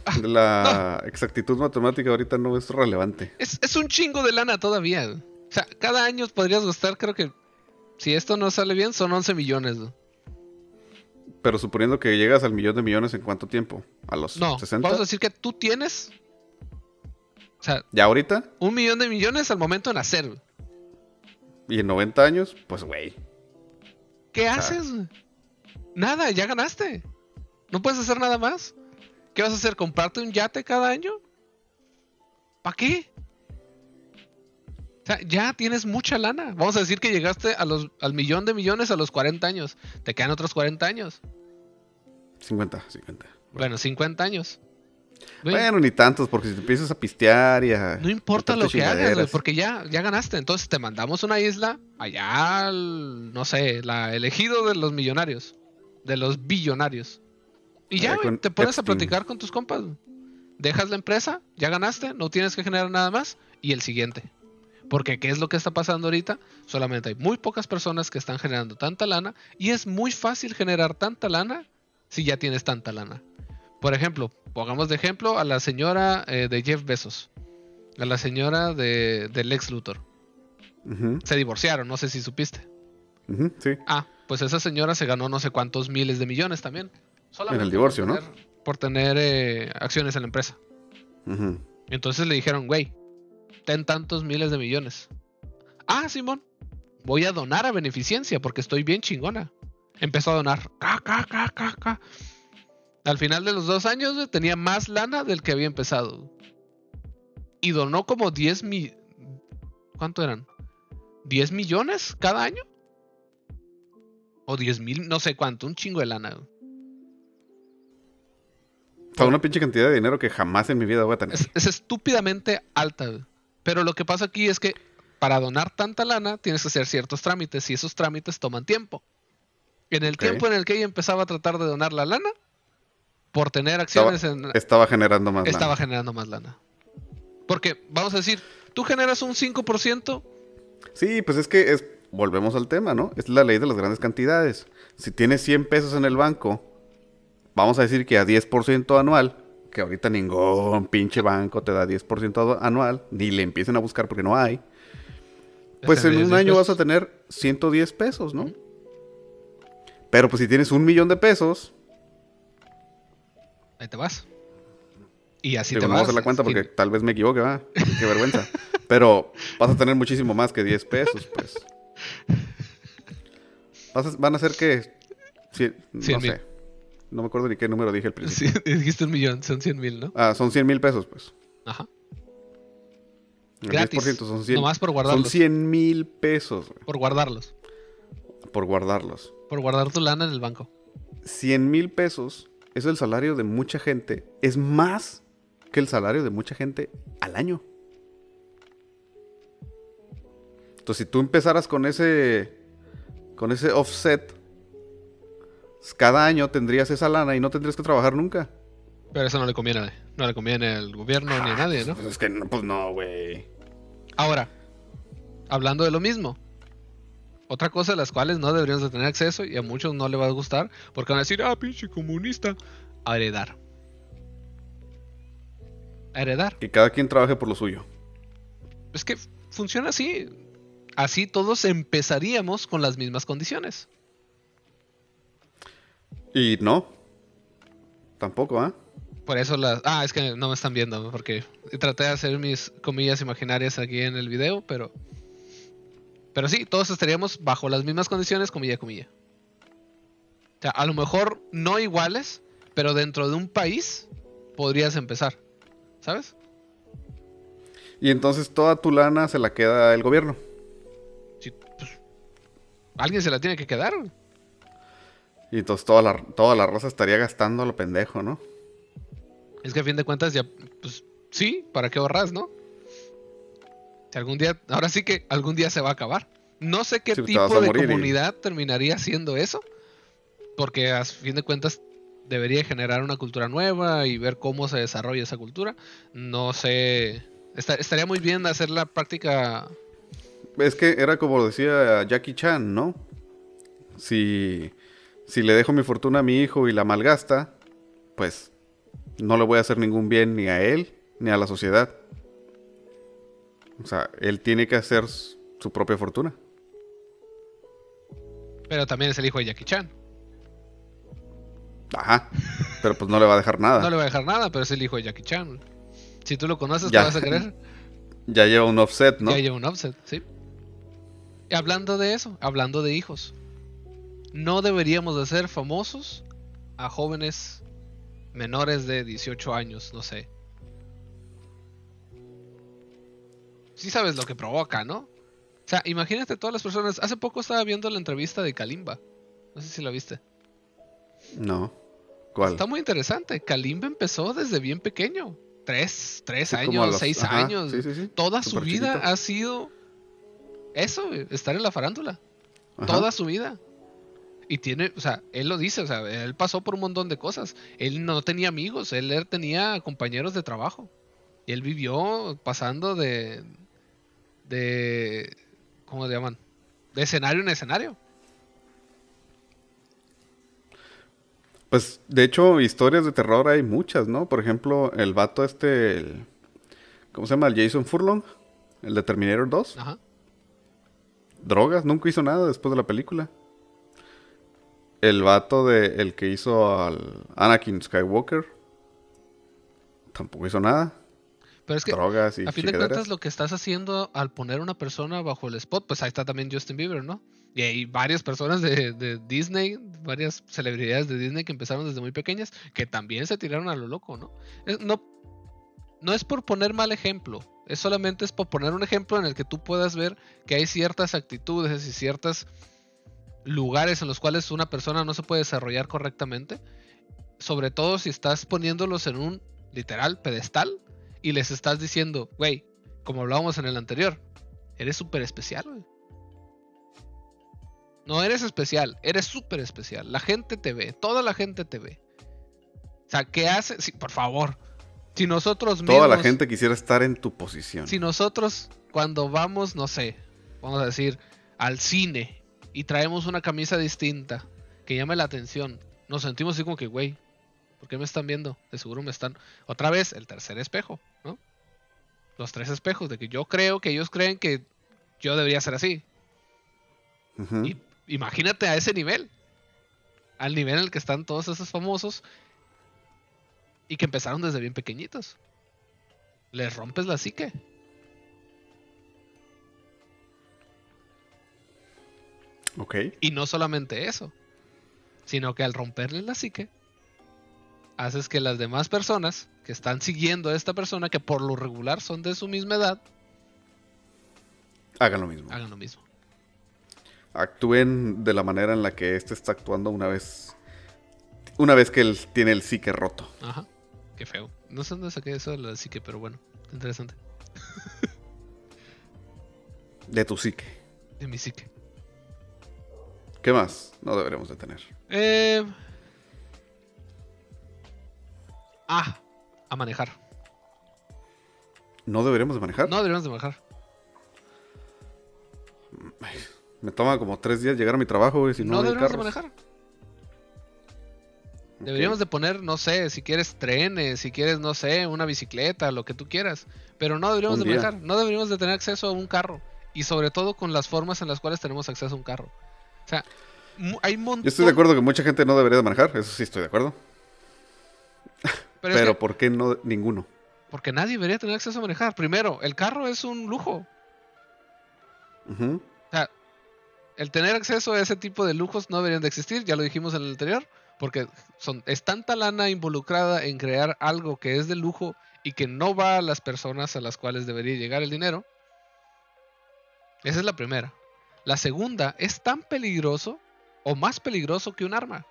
Ah, La exactitud matemática ahorita no es relevante. Es, es un chingo de lana todavía. O sea, cada año podrías gastar, creo que. Si esto no sale bien, son 11 millones. Pero suponiendo que llegas al millón de millones en cuánto tiempo? ¿A los No, 60? vamos a decir que tú tienes. O sea, ¿Ya ahorita? un millón de millones al momento de nacer. güey. ¿Y en 90 años? Pues güey. ¿Qué haces? güey? Nada, ya ganaste. No puedes hacer nada más. ¿Qué vas a hacer? ¿Comprarte un yate cada año? ¿Para qué? O sea, ya tienes mucha lana. Vamos a decir que llegaste a los, al millón de millones a los 40 años. Te quedan otros 40 años. 50, 50. Bueno, 50 años. Güey, Bueno, ni tantos, porque si te empiezas a pistear y a... no importa lo que hagas, güey, porque ya, ya ganaste. Entonces te mandamos una isla allá, al, no sé, la elegido de los millonarios, de los billonarios. Y ya, güey, te pones a platicar con tus compas. Dejas la empresa, ya ganaste, no tienes que generar nada más. Y el siguiente. Porque ¿qué es lo que está pasando ahorita? Solamente hay muy pocas personas que están generando tanta lana. Y es muy fácil generar tanta lana si ya tienes tanta lana. Por ejemplo, pongamos de ejemplo a la señora eh, de Jeff Bezos. A la señora de, del Lex Luthor. Se divorciaron, no sé si supiste. sí. Ah, pues esa señora se ganó no sé cuántos miles de millones también. Solamente En el divorcio, por ¿no? Por tener eh, acciones en la empresa. Entonces le dijeron, güey, ten tantos miles de millones. Ah, Simón, voy a donar a beneficencia porque estoy bien chingona. Empezó a donar. Ca, ca, ca. Al final de los dos años güey, tenía más lana del que había empezado. Y donó como 10 mil... ¿Cuánto eran? ¿10 millones cada año? O 10 mil, no sé cuánto, un chingo de lana. güey. Sea, una pinche cantidad de dinero que jamás en mi vida voy a tener. Es, es estúpidamente alta. güey. Pero lo que pasa aquí es que para donar tanta lana tienes que hacer ciertos trámites y esos trámites toman tiempo. En el tiempo en el que ella empezaba a tratar de donar la lana, por tener acciones en... Estaba generando más Estaba lana. generando más lana. Porque, vamos a decir, tú generas un 5%, Sí, pues es que es... Volvemos al tema, ¿no? Es la ley de las grandes cantidades. Si tienes 100 pesos en el banco, vamos a decir que a 10% anual, que ahorita ningún pinche banco te da 10% adu- anual, ni le empiecen a buscar porque no hay, pues en un año vas a tener 110 pesos, ¿no? Pero pues si tienes un millón de pesos, Ahí te vas. Y así digo, te no vas. hacer la cuenta porque tal vez me equivoque, va. Qué vergüenza. Pero vas a tener muchísimo más que 10 pesos, pues. Vas a- van a ser que... cien- no mil. sé. No me acuerdo ni qué número dije al principio. Sí, dijiste un millón, son 100 mil, ¿no? Ah, son 100 mil pesos, pues. Ajá. El Gratis. 10% son 100. Nomás por Son guardarlos. 100 mil pesos, güey, Por guardarlos. por guardarlos. Por guardar tu lana en el banco. 100 mil pesos es el salario de mucha gente. Es más que el salario de mucha gente al año. Entonces, si tú empezaras con ese con ese offset, pues, cada año tendrías esa lana y no tendrías que trabajar nunca. Pero eso no le conviene, no le conviene al gobierno ni a nadie, ¿no? Pues es que no, pues no, güey. Ahora, hablando de lo mismo, otra cosa de las cuales no deberíamos de tener acceso y a muchos no le va a gustar porque van a decir, ah, pinche comunista, a heredar. A heredar. Que cada quien trabaje por lo suyo. Es que funciona así. Así todos empezaríamos con las mismas condiciones. Y no. Tampoco, ¿ah? Por eso las... Ah, es que no me están viendo, porque traté de hacer mis comillas imaginarias aquí en el video, pero... Pero sí, todos estaríamos bajo las mismas condiciones, comilla, comilla. O sea, a lo mejor no iguales, pero dentro de un país podrías empezar. ¿Sabes? Y entonces toda tu lana se la queda el gobierno. Sí, pues, alguien se la tiene que quedar. Y entonces toda la, toda la raza estaría gastando a lo pendejo, ¿no? Es que a fin de cuentas ya, pues sí, ¿para qué ahorras, no? Si algún día, ahora sí que algún día se va a acabar. No sé qué Sí, tipo de morir y- comunidad terminaría haciendo eso. Porque a fin de cuentas debería generar una cultura nueva y ver cómo se desarrolla esa cultura. No sé, estaría muy bien hacer la práctica. Es que era como decía Jackie Chan, ¿no? Si, si le dejo mi fortuna a mi hijo y la malgasta, pues no le voy a hacer ningún bien ni a él ni a la sociedad. O sea, él tiene que hacer su propia fortuna. Pero también es el hijo de Jackie Chan. Ajá. Pero pues no le va a dejar nada. no le va a dejar nada, pero es el hijo de Jackie Chan. Si tú lo conoces, te vas a querer. Ya lleva un offset, ¿no? Ya lleva un offset, sí. Y hablando de eso, hablando de hijos. No deberíamos de ser famosos a jóvenes menores de 18 años, no sé. Sí sabes lo que provoca, ¿no? O sea, imagínate todas las personas. Hace poco estaba viendo la entrevista de Kalimba. No sé si la viste. No. ¿Cuál? Está muy interesante. Kalimba empezó desde bien pequeño. Tres, tres años, seis años. Toda su vida ha sido eso, estar en la farándula. Toda su vida. Y tiene, o sea, él lo dice, o sea, él pasó por un montón de cosas. Él no tenía amigos, él tenía compañeros de trabajo. Y él vivió pasando de, de, ¿cómo se llaman? De escenario en escenario. Pues, de hecho, historias de terror hay muchas, ¿no? Por ejemplo, el vato este, ¿cómo se llama? El Jason Furlong, el de Terminator 2. Ajá. Drogas, nunca hizo nada después de la película. El vato de el que hizo al Anakin Skywalker tampoco hizo nada. Pero es que, drogas y a fin de cuentas, lo que estás haciendo al poner una persona bajo el spot, pues ahí está también Justin Bieber, ¿no? Y hay varias personas de, Disney, varias celebridades de Disney que empezaron desde muy pequeñas, que también se tiraron a lo loco, ¿no? no, no es por poner mal ejemplo, es solamente es por poner un ejemplo en el que tú puedas ver que hay ciertas actitudes y ciertos lugares en los cuales una persona no se puede desarrollar correctamente, sobre todo si estás poniéndolos en un literal pedestal y les estás diciendo, güey, como hablábamos en el anterior, eres súper especial, güey. No eres especial, eres súper especial. La gente te ve, toda la gente te ve. O sea, ¿qué hace? Sí, por favor. Si nosotros mismos. Toda la gente quisiera estar en tu posición. Si nosotros, cuando vamos, no sé, vamos a decir, al cine y traemos una camisa distinta que llame la atención, nos sentimos así como que, güey, ¿por qué me están viendo? De seguro me están. Otra vez, el tercer espejo, ¿no? Los tres espejos, de que yo creo que ellos creen que yo debería ser así. y imagínate a ese nivel. Al nivel en el que están todos esos famosos. Y que empezaron desde bien pequeñitos. Les rompes la psique. Ok. Y no solamente eso. Sino que al romperle la psique. Haces que las demás personas que están siguiendo a esta persona, que por lo regular son de su misma edad, hagan lo mismo. Hagan lo mismo actúen de la manera en la que este está actuando una vez una vez que él tiene el psique roto. Ajá. Qué feo. No sé dónde saqué eso de la psique, pero bueno, interesante. de tu psique. De mi psique. ¿Qué más no deberemos de tener? Eh... Ah, a manejar. ¿No deberíamos de manejar? No deberíamos de manejar. Me toma como tres días llegar a mi trabajo, y Si no, no deberíamos de manejar. Deberíamos de poner, no sé, si quieres trenes, si quieres, no sé, una bicicleta, lo que tú quieras. Pero no deberíamos de manejar. No deberíamos de tener acceso a un carro. Y sobre todo con las formas en las cuales tenemos acceso a un carro. O sea, hay montón... Yo estoy de acuerdo que mucha gente no debería de manejar. Eso sí estoy de acuerdo. Pero, ¿por qué no ninguno? Porque nadie debería tener acceso a manejar. Primero, el carro es un lujo. O sea, el tener acceso a ese tipo de lujos no deberían de existir, ya lo dijimos en el anterior, porque son, es tanta lana involucrada en crear algo que es de lujo y que no va a las personas a las cuales debería llegar el dinero. Esa es la primera. La segunda es tan peligroso o más peligroso que un arma.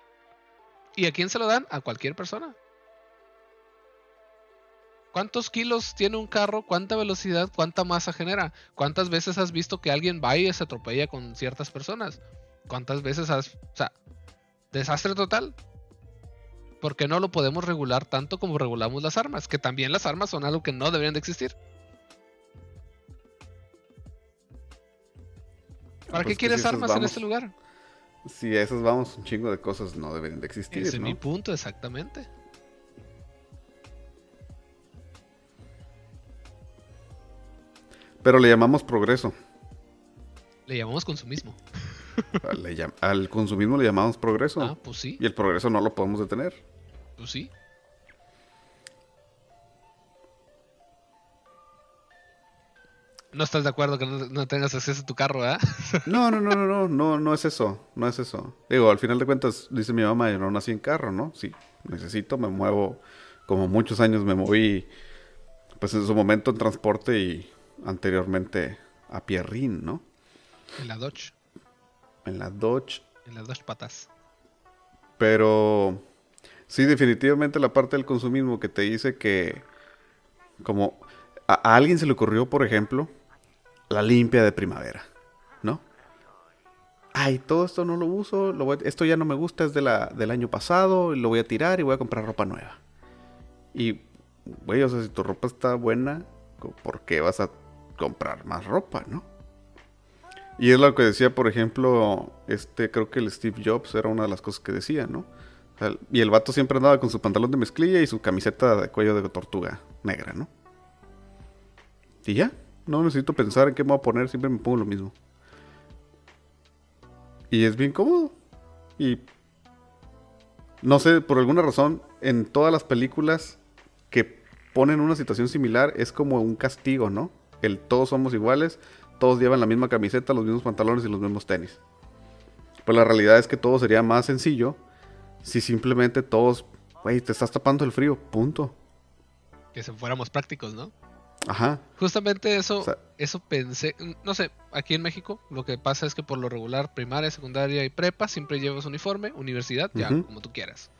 ¿Y a quién se lo dan? A cualquier persona. ¿Cuántos kilos tiene un carro? ¿Cuánta velocidad? ¿Cuánta masa genera? ¿Cuántas veces has visto que alguien va y se atropella con ciertas personas? ¿Cuántas veces has... O sea, desastre total. Porque no lo podemos regular tanto como regulamos las armas, que también las armas son algo que no deberían de existir. ¿Para Pues qué quieres si armas en este lugar? Si a esas vamos, un chingo de cosas no deberían de existir, Ese es ¿no? mi punto, exactamente. Pero le llamamos progreso. Le llamamos consumismo. Le llam- al consumismo le llamamos progreso. Ah, pues sí, Y el progreso no lo podemos detener. pues sí. No estás de acuerdo que no, no tengas acceso a tu carro, ¿verdad? No, no, no, no, no, no, no es eso, no es eso. Digo, al final de cuentas, dice mi mamá, yo no nací en carro, ¿no? Sí, necesito, me muevo, como muchos años me moví, pues en su momento en transporte y anteriormente a Pierrín, ¿no? En la Dodge, En la Dodge, en las dos patas. pero sí, definitivamente la parte del consumismo que te dice que, como a, a alguien se le ocurrió, por ejemplo, la limpia de primavera, ¿no? Ay, todo esto no lo uso, lo voy a- esto ya no me gusta, es de la, del año pasado, lo voy a tirar y voy a comprar ropa nueva. Y, güey, o sea, si tu ropa está buena, ¿por qué vas a comprar más ropa, no? Y es lo que decía, por ejemplo, este, creo que el Steve Jobs era una de las cosas que decía, ¿no? Y el vato siempre andaba con su pantalón de mezclilla y su camiseta de cuello de tortuga negra, ¿no? Y ya, no necesito pensar en qué me voy a poner, siempre me pongo lo mismo. Y es bien cómodo. Y no sé, por alguna razón, en todas las películas que ponen una situación similar es como un castigo, ¿no? El todos somos iguales, todos llevan la misma camiseta, los mismos pantalones y los mismos tenis. Pues la realidad es que todo sería más sencillo si simplemente todos, güey, te estás tapando el frío, punto. Que si fuéramos prácticos, ¿no? Ajá. Justamente eso, O sea- eso pensé, no sé, aquí en México lo que pasa es que por lo regular primaria, secundaria y prepa siempre llevas uniforme, universidad, ya, como tú quieras.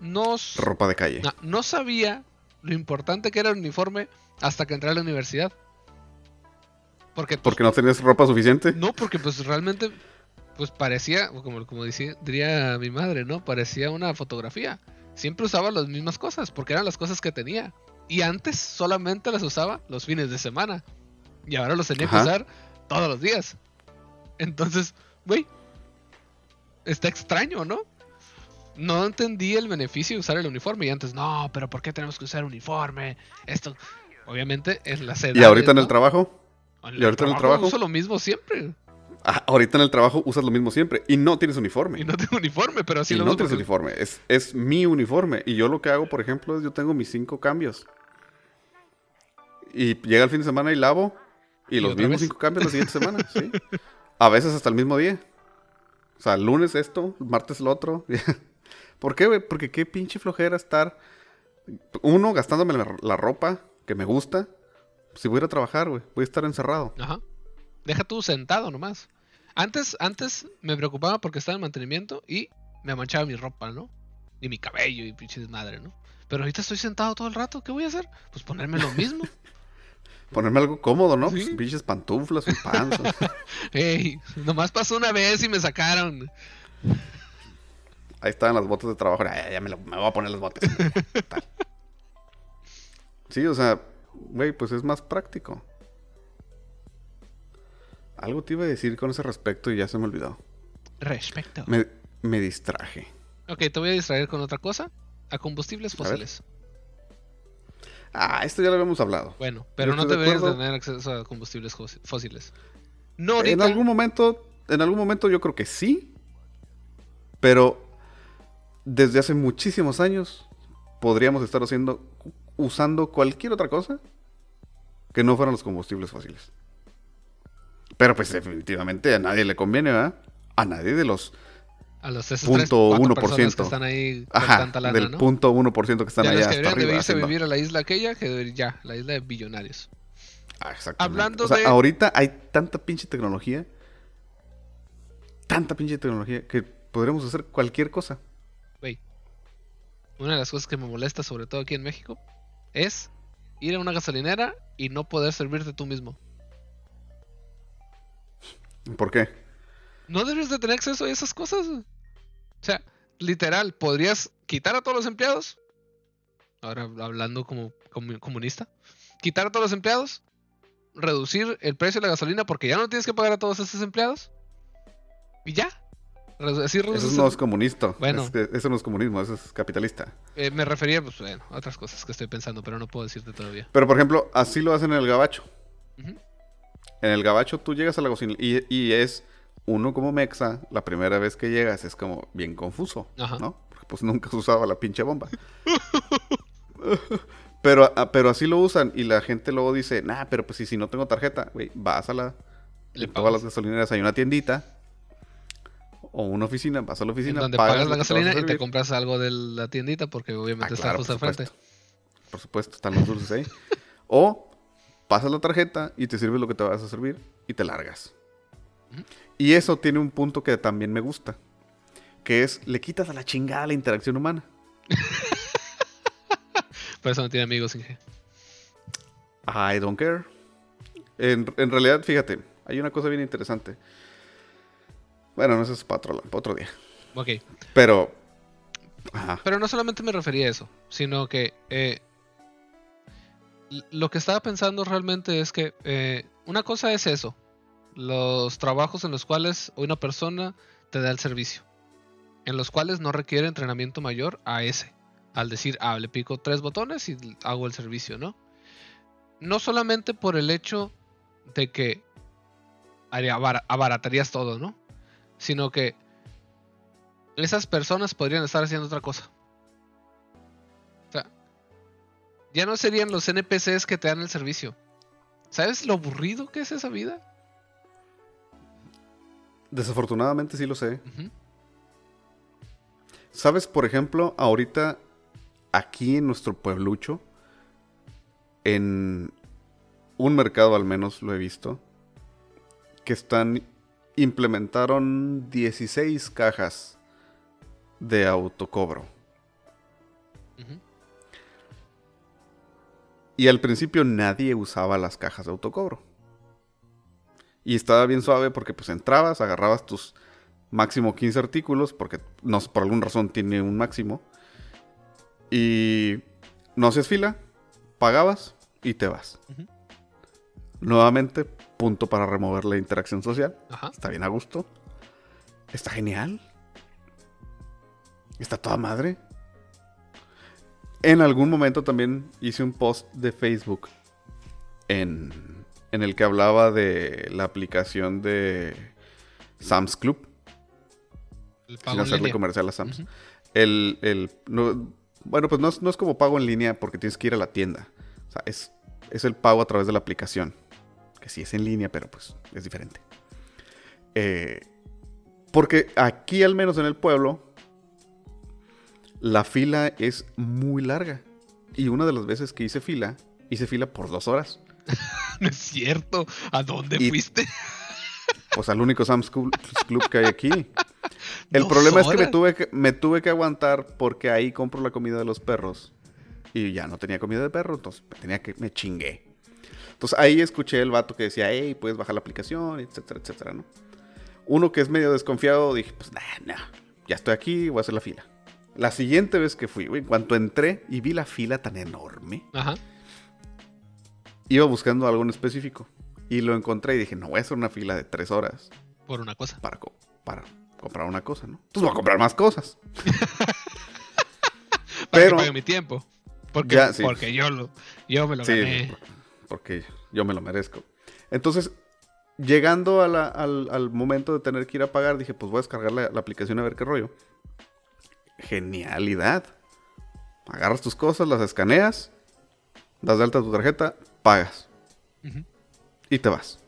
No, Ropa de calle. no, no sabía lo importante que era el uniforme hasta que entré a la universidad. Porque, pues, Porque no tenías ropa suficiente. no, porque pues realmente pues parecía, como, como decía, diría mi madre, ¿no? Parecía una fotografía. Siempre usaba las mismas cosas, porque eran las cosas que tenía. Y antes solamente las usaba los fines de semana. Y ahora los tenía que usar todos los días. Entonces, güey, está extraño, ¿no? No entendí el beneficio de usar el uniforme. Y antes, no, pero ¿por qué tenemos que usar uniforme? Esto, obviamente, es la sed. Y ahorita en el trabajo, ¿Y ahorita en el trabajo? Uso lo mismo siempre. ah, ahorita en el trabajo usas lo mismo siempre y no tienes uniforme. Y no tengo uniforme, pero sí Y lo no uso tienes porque- uniforme, es, es mi uniforme. Y yo lo que hago, por ejemplo, es yo tengo mis cinco cambios. Y llega el fin de semana y lavo. Y, ¿Y los mismos vez? cinco cambios la siguiente semana, sí. A veces hasta el mismo día. O sea, lunes esto, martes lo otro. ¿Por qué, güey? Porque qué pinche flojera estar. Uno, gastándome la, la ropa que me gusta. Si voy a ir a trabajar, güey, voy a estar encerrado. Ajá. Deja tú sentado nomás. Antes, antes me preocupaba porque estaba en mantenimiento y me manchaba mi ropa, ¿no? Y mi cabello y pinche desmadre, ¿no? Pero ahorita estoy sentado todo el rato, ¿qué voy a hacer? Pues ponerme lo mismo. Ponerme algo cómodo, ¿no? Sí. Pues, pinches pantuflas, un panzo. Ey, nomás pasó una vez y me sacaron. Ahí estaban las botas de trabajo. Ay, ya me, lo- me voy a poner las botas. Tal. Sí, o sea, güey, pues es más práctico. Algo te iba a decir con ese respecto y ya se me olvidó. Respecto. Me, me distraje. Ok, te voy a distraer con otra cosa. A combustibles A fósiles. Ah, esto ya lo habíamos hablado. Bueno, pero no estoy de deberías tener acceso a combustibles fósi- fósiles. No En algún momento, en algún momento yo creo que sí. Pero desde hace muchísimos años podríamos estar haciendo, usando cualquier otra cosa que no fueran los combustibles fósiles. Pero pues definitivamente a nadie le conviene, ¿verdad? A nadie de los A los punto 3, uno 4 por personas que ciento. están ahí con ajá, tanta lana, del ¿no? punto 1% que están allá los que hasta deberían de arriba. irse a vivir a la isla aquella que ya, la isla de billonarios. Ah, exactamente. Hablando o sea, de- ahorita hay tanta pinche tecnología, tanta pinche tecnología que podremos hacer cualquier cosa. Güey. Una de las cosas que me molesta, sobre todo aquí en México, es ir a una gasolinera y no poder servirte tú mismo. ¿Por qué? No debes de tener acceso a esas cosas. O sea, literal, podrías quitar a todos los empleados. Ahora hablando como, como comunista. Quitar a todos los empleados. Reducir el precio de la gasolina porque ya no tienes que pagar a todos esos empleados. Y ya. Así Eso no es comunista. Bueno. Es que eso no es comunismo, eso es capitalista. Eh, me refería pues, bueno, a otras cosas que estoy pensando, pero no puedo decirte todavía. Pero por ejemplo, así lo hacen en el gabacho. En el gabacho tú llegas a la cocina y, y es uno como mexa, la primera vez que llegas es como bien confuso, Ajá. ¿no? Porque pues nunca has usado la pinche bomba. pero, ah, pero así lo usan y la gente luego dice, nah, pero pues si, si no tengo tarjeta, güey, vas a la... Le en todas las gasolineras hay una tiendita o una oficina, vas a la En oficina, donde pagas la gasolina y te compras algo de la tiendita porque obviamente Ah, está claro, justo al frente. Por supuesto, están los dulces ahí. o pasas la tarjeta y te sirves lo que te vas a servir y te largas. Y eso tiene un punto que también me gusta. Que es, le quitas a la chingada la interacción humana. Por eso no tiene amigos, Inge. I don't care. En, en realidad, fíjate, hay una cosa bien interesante. Bueno, no eso es para otro, para otro día. Ok. Pero... Ajá. Pero no solamente me refería a eso, sino que eh, lo que estaba pensando realmente es que eh, una cosa es eso, los trabajos en los cuales una persona te da el servicio, en los cuales no requiere entrenamiento mayor a ese, al decir, ah, le pico tres botones y hago el servicio, ¿no? No solamente por el hecho de que abar- abaratarías todo, ¿no? Sino que esas personas podrían estar haciendo otra cosa. O sea, ya no serían los NPCs que te dan el servicio. ¿Sabes lo aburrido que es esa vida? Desafortunadamente sí lo sé. ¿Sabes, por ejemplo, ahorita aquí en nuestro pueblucho, en un mercado al menos lo he visto, que están, implementaron 16 cajas de autocobro. Y al principio nadie usaba las cajas de autocobro. Y estaba bien suave porque pues entrabas, agarrabas tus máximo 15 artículos, porque no por alguna razón tiene un máximo. Y no hacías fila, pagabas y te vas. Nuevamente, punto para remover la interacción social. Ajá. Está bien a gusto. Está genial. Está toda madre. En algún momento también hice un post de Facebook en, en el que hablaba de la aplicación de Sam's Club. El Sin en hacerle línea. comercial a Sam's. El, el- no- bueno, pues no es, no es como pago en línea porque tienes que ir a la tienda. O sea, es, es el pago a través de la aplicación. Que sí es en línea, pero pues es diferente. Eh, porque aquí, al menos en el pueblo, la fila es muy larga. Y una de las veces que hice fila, hice fila por dos horas. No es cierto. ¿A dónde Y- fuiste? Pues al único Sam's Club, Club que hay aquí. El problema es que me tuve que me tuve que aguantar porque ahí compro la comida de los perros. Y ya no tenía comida de perro, entonces tenía que me chingué. Entonces ahí escuché el vato que decía, hey, puedes bajar la aplicación, etcétera, etcétera, ¿no? Uno que es medio desconfiado, dije, pues nah, nah, ya estoy aquí, voy a hacer la fila. La siguiente vez que fui, güey, en cuanto entré y vi la fila tan enorme, Ajá. iba buscando algo en específico. Y lo encontré y dije, no voy a hacer una fila de tres horas Por una cosa. para, co- para comprar una cosa, ¿no? Entonces voy a comprar más cosas. Para Pero- que pague mi tiempo. Porque, Ya, sí. porque yo lo, yo me lo Sí, gané. Porque yo me lo merezco. Entonces, llegando a la- al, al momento de tener que ir a pagar, dije, pues voy a descargar la, la aplicación a ver qué rollo. Genialidad. Agarras tus cosas, las escaneas, das de alta tu tarjeta, pagas y te vas.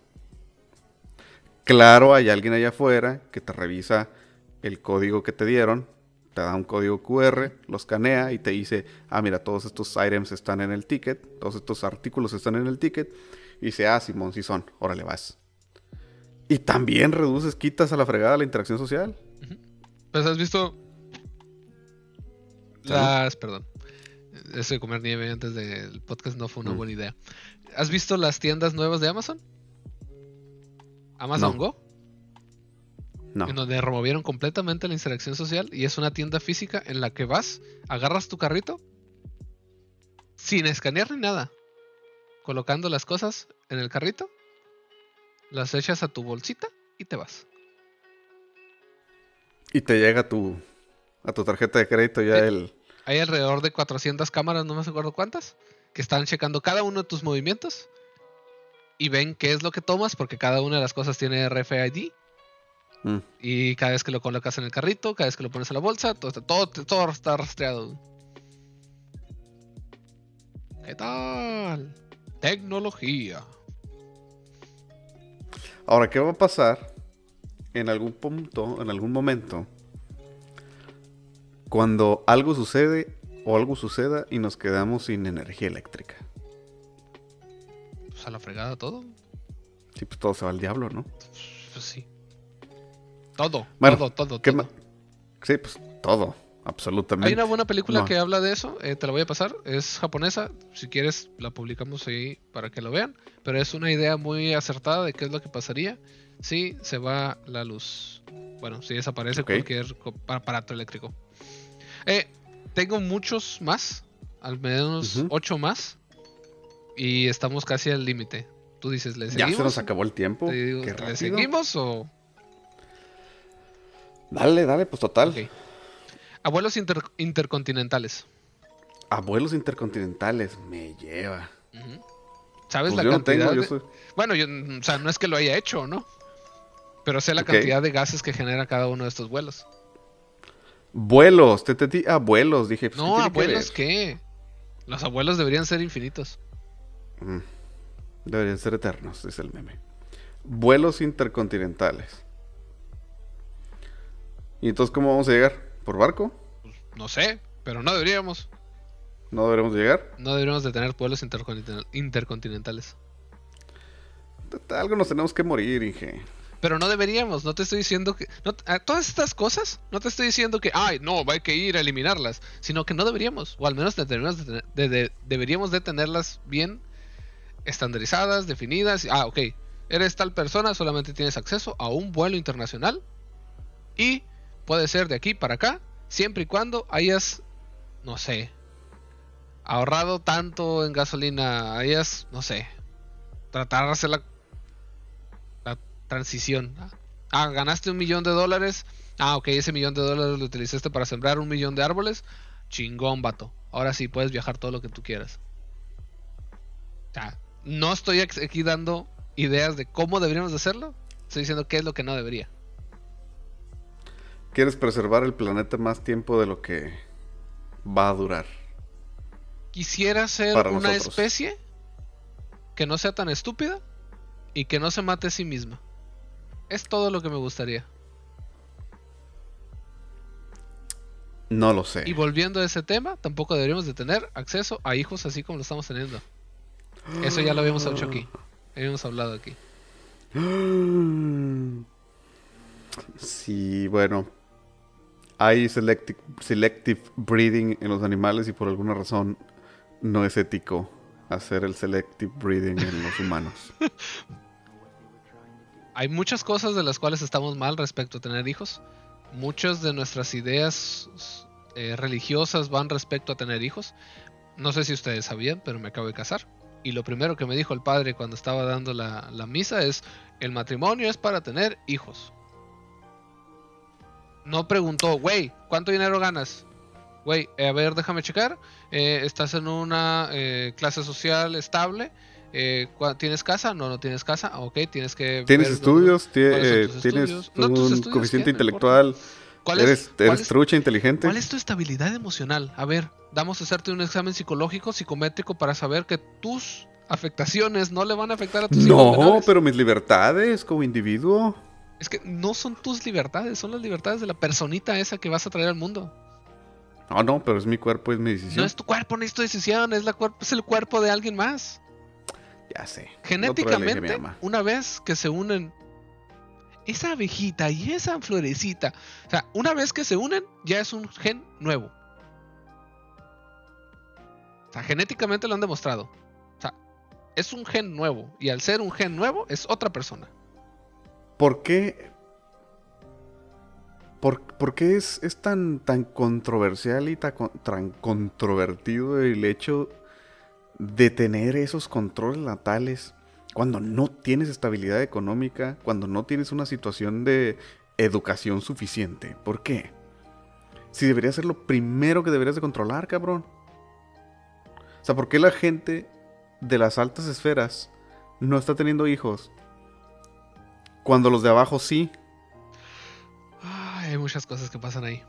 Claro, hay alguien allá afuera que te revisa el código que te dieron, te da un código QR, lo escanea y te dice, ah, mira, todos estos items están en el ticket, todos estos artículos están en el ticket. Y dice, ah, Simón, sí son, órale, vas. Y también reduces, quitas a la fregada la interacción social. Pues has visto Salud. las, perdón, eso de comer nieve antes del podcast no fue una Mm. buena idea. ¿Has visto las tiendas nuevas de Amazon? Amazon No. Go. En donde removieron completamente la interacción social y es una tienda física en la que vas, agarras tu carrito sin escanear ni nada, colocando las cosas en el carrito, las echas a tu bolsita y te vas. Y te llega tu, a tu tarjeta de crédito ya el... Hay alrededor de 400 cámaras, no me acuerdo cuántas, que están checando cada uno de tus movimientos y ven qué es lo que tomas, porque cada una de las cosas tiene RFID. Mm. Y cada vez que lo colocas en el carrito, cada vez que lo pones en la bolsa, todo, todo, todo está rastreado. ¿Qué tal? Tecnología. Ahora, ¿qué va a pasar en algún punto, en algún momento, cuando algo sucede o algo suceda y nos quedamos sin energía eléctrica? Pues a la fregada todo. Sí, pues todo se va al diablo, ¿no? Pues sí. Todo, todo, todo, todo. Sí, pues todo, absolutamente. Hay una buena película que habla de eso, eh, te la voy a pasar, es japonesa, si quieres la publicamos ahí para que lo vean, pero es una idea muy acertada de qué es lo que pasaría si se va la luz. Bueno, si desaparece cualquier aparato eléctrico. Eh, tengo muchos más, al menos ocho más, y estamos casi al límite. Tú dices, ¿le seguimos? Ya se nos acabó el tiempo. ¿Le seguimos o...? Dale, dale, pues total. Abuelos intercontinentales. Abuelos intercontinentales, me lleva. ¿Sabes pues la cantidad? Bueno, yo, o sea, no es que lo haya hecho, ¿no? Pero sé la cantidad de gases que genera cada uno de estos vuelos. Vuelos, te te abuelos, dije. Pues, no, abuelos, ¿qué? Los abuelos deberían ser infinitos. Deberían ser eternos, es el meme. Vuelos intercontinentales. ¿Y entonces cómo vamos a llegar? ¿Por barco? Pues, no sé, pero no deberíamos. ¿No deberíamos llegar? No deberíamos de tener vuelos intercontinentales. Algo nos tenemos que morir, Inge. Pero no deberíamos, no te estoy diciendo que... todas estas cosas, no te estoy diciendo que, ay, no, hay que ir a eliminarlas, sino que no deberíamos, o al menos deberíamos de, deberíamos de tenerlas bien estandarizadas, definidas. Ah, ok, eres tal persona, solamente tienes acceso a un vuelo internacional y puede ser de aquí para acá, siempre y cuando hayas, no sé, ahorrado tanto en gasolina, hayas, no sé, tratar de hacer la, transición. Ah, ganaste un millón de dólares. Ah, ok, ese millón de dólares lo utilizaste para sembrar un millón de árboles. Chingón, vato. Ahora sí puedes viajar todo lo que tú quieras. No estoy aquí dando ideas de cómo deberíamos de hacerlo. Estoy diciendo qué es lo que no debería. Quieres preservar el planeta más tiempo de lo que va a durar. Quisiera ser una especie que no sea tan estúpida y que no se mate a sí misma. Es todo lo que me gustaría. No lo sé. Y volviendo a ese tema, tampoco deberíamos de tener acceso a hijos así como lo estamos teniendo. Eso ya lo habíamos hecho aquí. Habíamos hablado aquí. Sí, bueno. Hay selective, selective breeding en los animales y por alguna razón no es ético hacer el selective breeding en los humanos. Hay muchas cosas de las cuales estamos mal respecto a tener hijos. Muchas de nuestras ideas eh, religiosas van respecto a tener hijos. No sé si ustedes sabían, pero me acabo de casar. Y lo primero que me dijo el padre cuando estaba dando la, misa es, el matrimonio es para tener hijos. No preguntó, güey, ¿cuánto dinero ganas? Güey, eh, a ver, déjame checar. Eh, ¿Estás en una eh, clase social estable? ¿Tienes casa? No, no tienes casa. Ok, tienes que... ¿Tienes estudios? ¿Tienes un coeficiente intelectual? ¿Eres, eres trucha inteligente? ¿Cuál es tu estabilidad emocional? A ver, vamos a hacerte un examen psicológico, psicométrico para saber que tus afectaciones no le van a afectar a tus No, pero mis libertades como individuo. Es que no son tus libertades, son las libertades de la personita esa que vas a traer al mundo. No, no, pero es mi cuerpo, es mi decisión. No es tu cuerpo, no es tu decisión, es, la es el cuerpo de alguien más. Ya sé. Genéticamente, una vez que se unen esa abejita y esa florecita, o sea, una vez que se unen, ya es un gen nuevo. O sea, genéticamente lo han demostrado. O sea, es un gen nuevo. Y al ser un gen nuevo, es otra persona. ¿Por qué? ¿Por, por qué es, es tan, tan controversial y tan, con- tan controvertido el hecho de tener esos controles natales cuando no tienes estabilidad económica, cuando no tienes una situación de educación suficiente? ¿Por qué? Si debería ser lo primero que deberías de controlar, cabrón. O sea, ¿por qué la gente de las altas esferas no está teniendo hijos? Cuando los de abajo sí. Ay, hay muchas cosas que pasan ahí.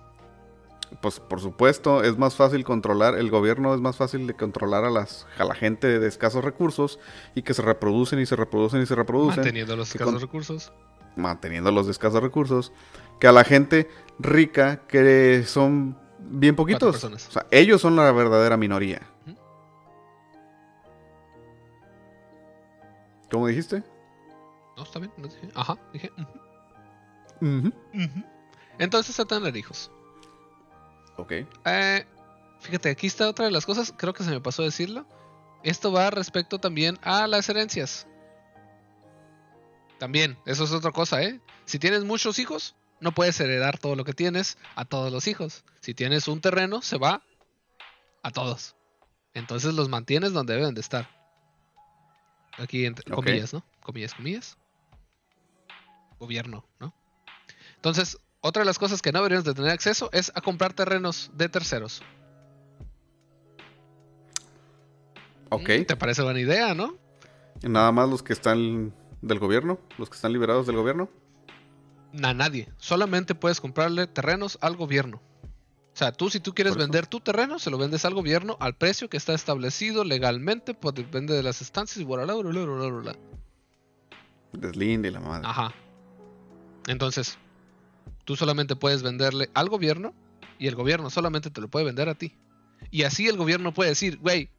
Pues por supuesto, es más fácil controlar, el gobierno es más fácil de controlar a, las, a la gente de escasos recursos y que se reproducen y se reproducen y se reproducen, Manteniendo los escasos con- recursos. manteniendo los de escasos recursos, que a la gente rica que son bien poquitos. personas. O sea, ellos son la verdadera minoría. ¿Cómo dijiste? No, está bien. no dije- Ajá, dije. Ujú. ujú. Entonces a tener hijos. Ok. Eh, fíjate, aquí está otra de las cosas. Creo que se me pasó decirlo. Esto va respecto también a las herencias. También, eso es otra cosa, ¿eh? Si tienes muchos hijos, no puedes heredar todo lo que tienes a todos los hijos. Si tienes un terreno, se va a todos. Entonces los mantienes donde deben de estar. Aquí entre comillas, ¿no? Comillas, comillas. Gobierno, ¿no? Entonces, otra de las cosas que no deberíamos de tener acceso es a comprar terrenos de terceros. Ok. Mm, ¿Te parece buena idea, no? Nada más los que están del gobierno, los que están liberados del gobierno. A nadie. Solamente puedes comprarle terrenos al gobierno. O sea, tú si tú quieres vender tu terreno, se lo vendes al gobierno al precio que está establecido legalmente, pues depende de las estancias y bla, bla, bla, bla, bla. Deslinde la madre. Ajá. Entonces, tú solamente puedes venderle al gobierno y el gobierno solamente te lo puede vender a ti. Y así el gobierno puede decir, güey,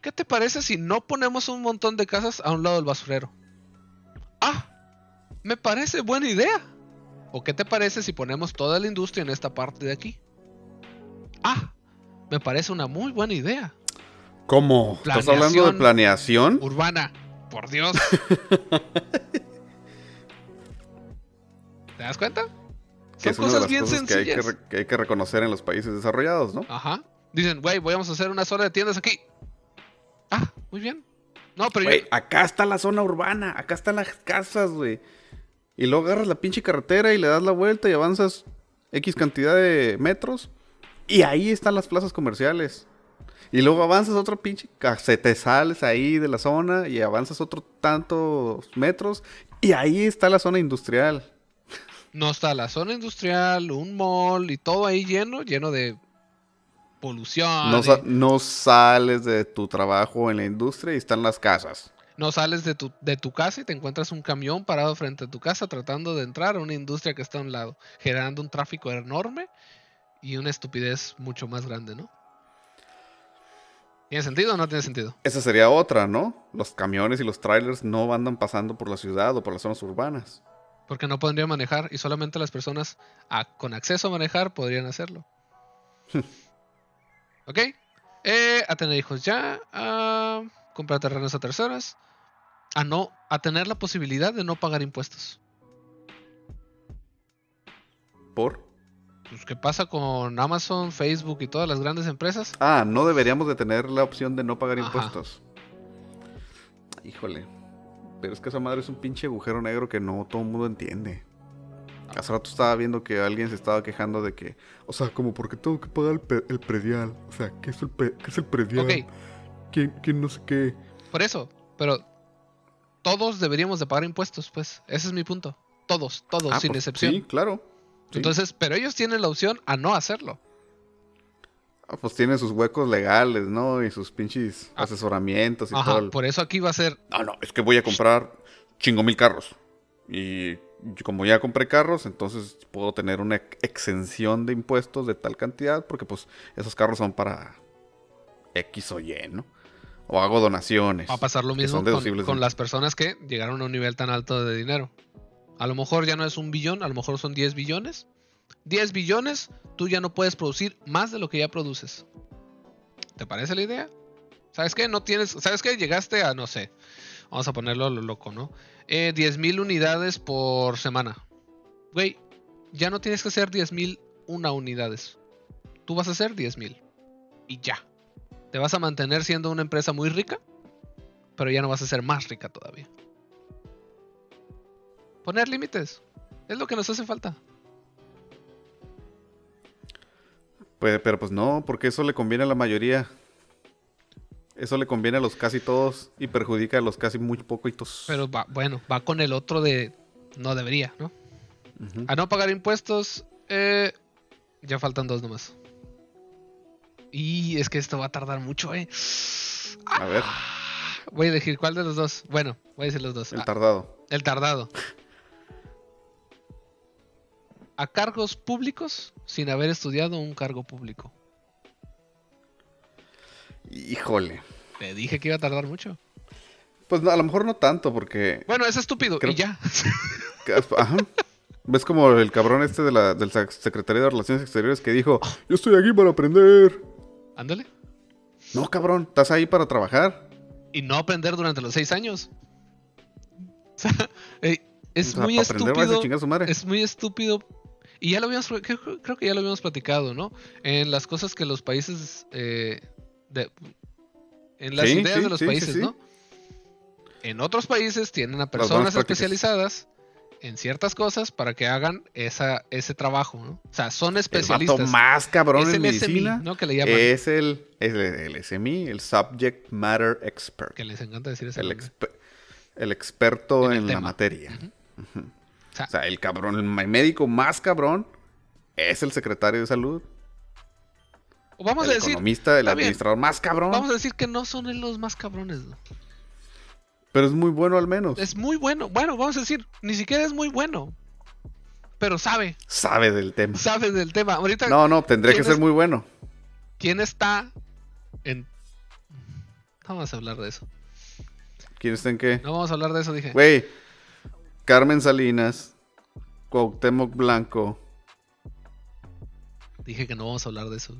¿qué te parece si no ponemos un montón de casas a un lado del basurero? Ah, me parece buena idea. ¿O qué te parece si ponemos toda la industria en esta parte de aquí? Ah, me parece una muy buena idea. ¿Cómo? ¿Estás hablando de Planeación. Urbana, por Dios. ¿Te das cuenta? Son es una de cosas las bien cosas que hay que, sencillas. que hay que reconocer en los países desarrollados, ¿no? Ajá. Dicen, güey, vamos a hacer una zona de tiendas aquí. Ah, muy bien. No, pero yo... acá está la zona urbana, acá están las casas, güey. Y luego agarras la pinche carretera y le das la vuelta y avanzas X cantidad de metros. Y ahí están las plazas comerciales. Y luego avanzas otro pinche, se te sales ahí de la zona y avanzas otro tantos metros. Y ahí está la zona industrial. No está la zona industrial, un mall y todo ahí lleno, lleno de polución. No, y- sa- no sales de tu trabajo en la industria y están las casas. no sales de tu, de tu casa y te encuentras un camión parado frente a tu casa tratando de entrar a una industria que está a un lado, generando un tráfico enorme y una estupidez mucho más grande, ¿no? ¿Tiene sentido o no tiene sentido? Esa sería otra, ¿no? Los camiones y los trailers no andan pasando por la ciudad o por las zonas urbanas. Porque no podrían manejar y solamente las personas a- con acceso a manejar podrían hacerlo. ¿Ok? Eh, a tener hijos ya, a comprar terrenos a terceras, a no, a tener la posibilidad de no pagar impuestos. ¿Por? Pues, ¿qué pasa con Amazon, Facebook y todas las grandes empresas? Ah, no deberíamos de tener la opción de no pagar Ajá. impuestos. Híjole. Pero es que esa madre es un pinche agujero negro que no todo el mundo entiende. Hace rato estaba viendo que alguien se estaba quejando de que... O sea, como porque tengo que pagar el, pe- el predial. O sea, ¿qué es el, pe- qué es el predial? ¿Quién, quién no sé qué? por eso, pero todos deberíamos de pagar impuestos, pues. Ese es mi punto. Todos, todos, Ah, sin pues, excepción. Sí, claro. Sí. Entonces, pero ellos tienen la opción a no hacerlo. Ah, pues tiene sus huecos legales, ¿no? Y sus pinches Ah. asesoramientos y todo. El- por eso aquí va a ser No, no, es que voy a comprar chingo mil carros. Y como ya compré carros, entonces puedo tener una ex- exención de impuestos de tal cantidad, porque pues esos carros son para X o Y, ¿no? O hago donaciones. Va a pasar lo mismo con, las personas que llegaron a un nivel tan alto de dinero. A lo mejor ya no es un billón, a lo mejor son 10 billones. 10 billones, tú ya no puedes producir más de lo que ya produces. ¿Te parece la idea? ¿Sabes qué? No tienes. ¿Sabes qué? Llegaste a, no sé. Vamos a ponerlo a lo loco, ¿no? Eh, 10 mil unidades por semana. Güey, ya no tienes que hacer 10.000 una unidades. Tú vas a hacer 10.000. Y ya. Te vas a mantener siendo una empresa muy rica, pero ya no vas a ser más rica todavía. Poner límites. Es lo que nos hace falta. Pues, pero pues no, porque eso le conviene a la mayoría. Eso le conviene a los casi todos y perjudica a los casi muy poquitos. Pero va, bueno, va con el otro de no debería, ¿no? A no pagar impuestos, eh, ya faltan dos nomás. Y es que esto va a tardar mucho, ¿eh? A ver. Voy a elegir cuál de los dos. Bueno, voy a decir los dos. El Ah, tardado. el tardado. A cargos públicos sin haber estudiado un cargo público. Híjole. Le dije que iba a tardar mucho. Pues a lo mejor no tanto, porque. Bueno, es estúpido Creo- y ya. Ajá. ¿Ves como el cabrón este de la, del Sec- Secretaría de Relaciones Exteriores que dijo: Yo estoy aquí para aprender? Ándale. No, cabrón, estás ahí para trabajar. Y no aprender durante los seis años. O sea, es O sea, muy aprender, estúpido. su madre. Es muy estúpido. Y ya lo habíamos, creo, que ya lo habíamos platicado, ¿no? En las cosas que los países, eh, de- en las Sí, ideas sí, de los sí, países. ¿no? En otros países tienen a personas especializadas en ciertas cosas para que hagan esa, ese trabajo, ¿no? O sea, son El especialistas. vato más cabrón es en el SMI, medicina ¿no? Que le llaman. es el, es el, el SMI, el Subject Matter Expert. Que les encanta decir ese El, exper- el experto En en, el la materia. O sea, O sea, el cabrón, el médico más cabrón es el secretario de salud. o vamos el a decir, economista, el bien. administrador más cabrón. vamos a decir que no son los más cabrones, ¿no? Pero es muy bueno al menos. Es muy bueno. Bueno, vamos a decir, ni siquiera es muy bueno. Pero sabe, Sabe del tema. sabe del tema. Ahorita, No, no, tendría que ¿quién ser muy bueno. ¿quién está en... No vamos a hablar de eso. ¿Quién está en qué? No vamos a hablar de eso, dije. Güey, Carmen Salinas, Cuauhtémoc Blanco, Dije que no vamos a hablar de eso.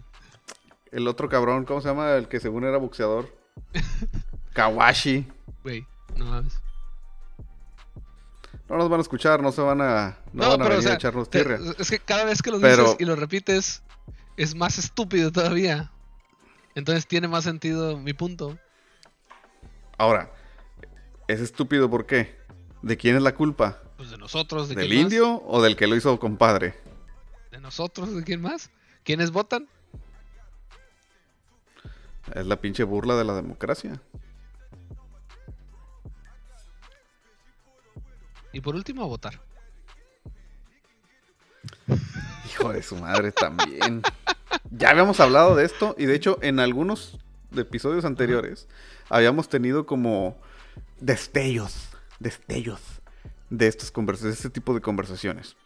el otro cabrón, ¿cómo se llama? El que según era boxeador. Kawashi. Güey, no mames. No nos van a escuchar, no se van a, no No, van a pero o venir sea, a echarnos te- tierra. es que cada vez que lo Pero- dices y lo repites, es más estúpido todavía. Entonces tiene más sentido mi punto. Ahora, es estúpido ¿por qué? ¿De quién es la culpa? Pues de nosotros, ¿de ¿Del quién más? indio o del que lo hizo compadre? ¿De nosotros? ¿De quién más? ¿Quiénes votan? Es la pinche burla de la democracia. Y por último, a votar. Hijo de su madre también. Ya habíamos hablado de esto y de hecho en algunos episodios anteriores habíamos tenido como destellos, destellos de estas conversaciones, de este tipo de conversaciones.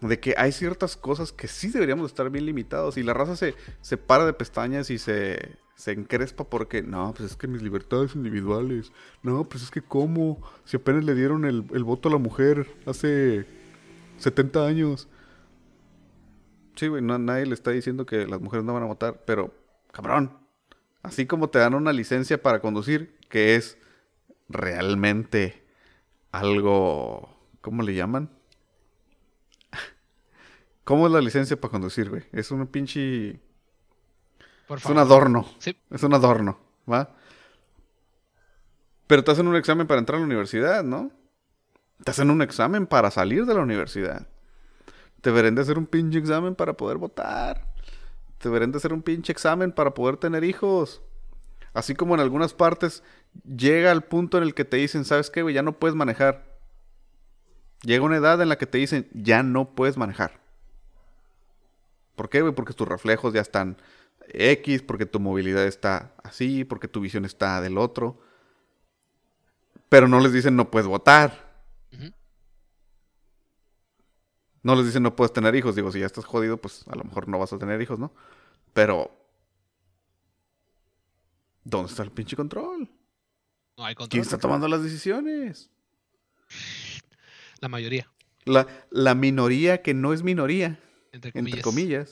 De que hay ciertas cosas que sí deberíamos estar bien limitados y la raza se, se para de pestañas y se, se encrespa porque no, pues es que mis libertades individuales, no, pues es que cómo, si apenas le dieron el, el voto a la mujer hace 70 años. Sí, güey, no, nadie le está diciendo que las mujeres no van a votar, pero, cabrón, así como te dan una licencia para conducir, que es realmente algo, ¿cómo le llaman? ¿Cómo es la licencia para conducir, güey? Es un pinche... Por Es favor. un adorno. Sí. Es un adorno, ¿va? Pero te hacen un examen para entrar a la universidad, ¿no? Te hacen un examen para salir de la universidad. Te deberían de hacer un pinche examen para poder votar. Te deberían de hacer un pinche examen para poder tener hijos. Así como en algunas partes llega al punto en el que te dicen, ¿sabes qué, güey? Ya no puedes manejar. Llega una edad en la que te dicen, ya no puedes manejar. ¿Por qué, güey? Porque tus reflejos ya están X, porque tu movilidad está así, porque tu visión está del otro. Pero no les dicen no puedes votar. No les dicen no puedes tener hijos. Digo, si ya estás jodido, pues a lo mejor no vas a tener hijos, ¿no? Pero... ¿Dónde está el pinche control? No hay control. ¿Quién está tomando las decisiones? La mayoría, La, la minoría que no es minoría. entre Entre comillas.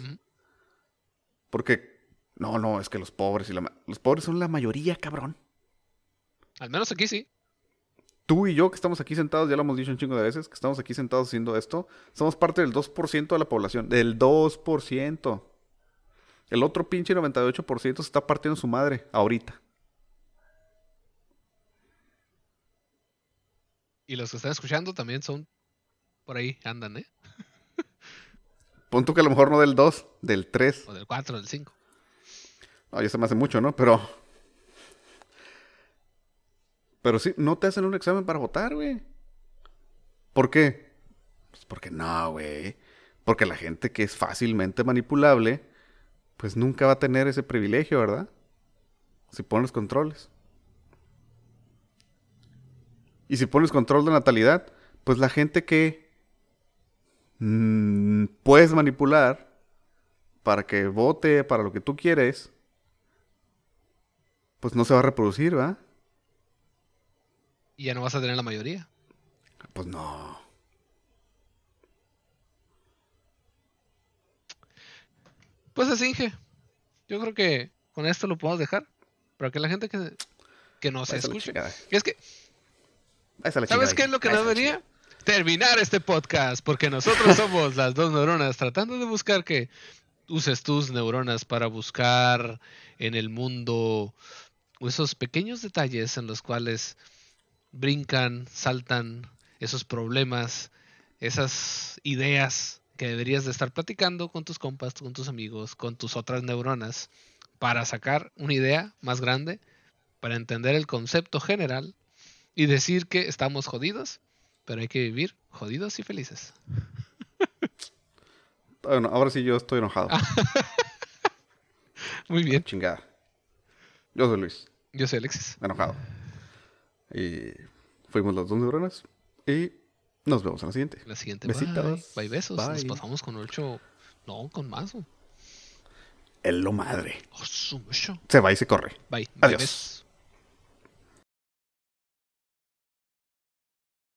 Porque... No, no, es que los pobres y la... Los pobres son la mayoría, cabrón. Al menos aquí sí. tú y yo que estamos aquí sentados, ya lo hemos dicho un chingo de veces, que estamos aquí sentados haciendo esto, somos parte del 2% de la población. Del 2%. El otro pinche 98% se está partiendo su madre ahorita. Y los que están escuchando también son por ahí, andan, ¿eh? Punto que a lo mejor no del 2, del 3. O del 4, del 5. No, ya se me hace mucho, ¿no? Pero. Pero sí, no te hacen un examen para votar, güey. ¿Por qué? Pues porque no, güey. Porque la gente que es fácilmente manipulable, pues nunca va a tener ese privilegio, ¿verdad? Si pones controles. Y si pones control de natalidad, pues la gente que mm, puedes manipular para que vote para lo que tú quieres, pues no se va a reproducir, ¿va? Y ya no vas a tener la mayoría. Pues no. Pues así, Inge. Yo creo que con esto lo podemos dejar. Para que la gente que, que nos escuche. Es que, ¿sabes qué es lo que nos venía? Terminar este podcast. Porque nosotros somos las dos neuronas tratando de buscar que uses tus neuronas para buscar en el mundo esos pequeños detalles en los cuales brincan, saltan esos problemas, esas ideas que deberías de estar platicando con tus compas, con tus amigos, con tus otras neuronas, para sacar una idea más grande, para entender el concepto general y decir que estamos jodidos, pero hay que vivir jodidos y felices. Bueno, ahora sí yo estoy enojado. Ah. Muy bien, Chingada. Yo soy Luis, yo soy Alexis. enojado. Y fuimos las dos neuronas. Y nos vemos en la siguiente. La siguiente. Besitos. Bye, bye besos. Nos Bye. pasamos con ocho. No, con más. Es lo madre. Oh. Se va y se corre. Bye. Bye, Adiós. besos.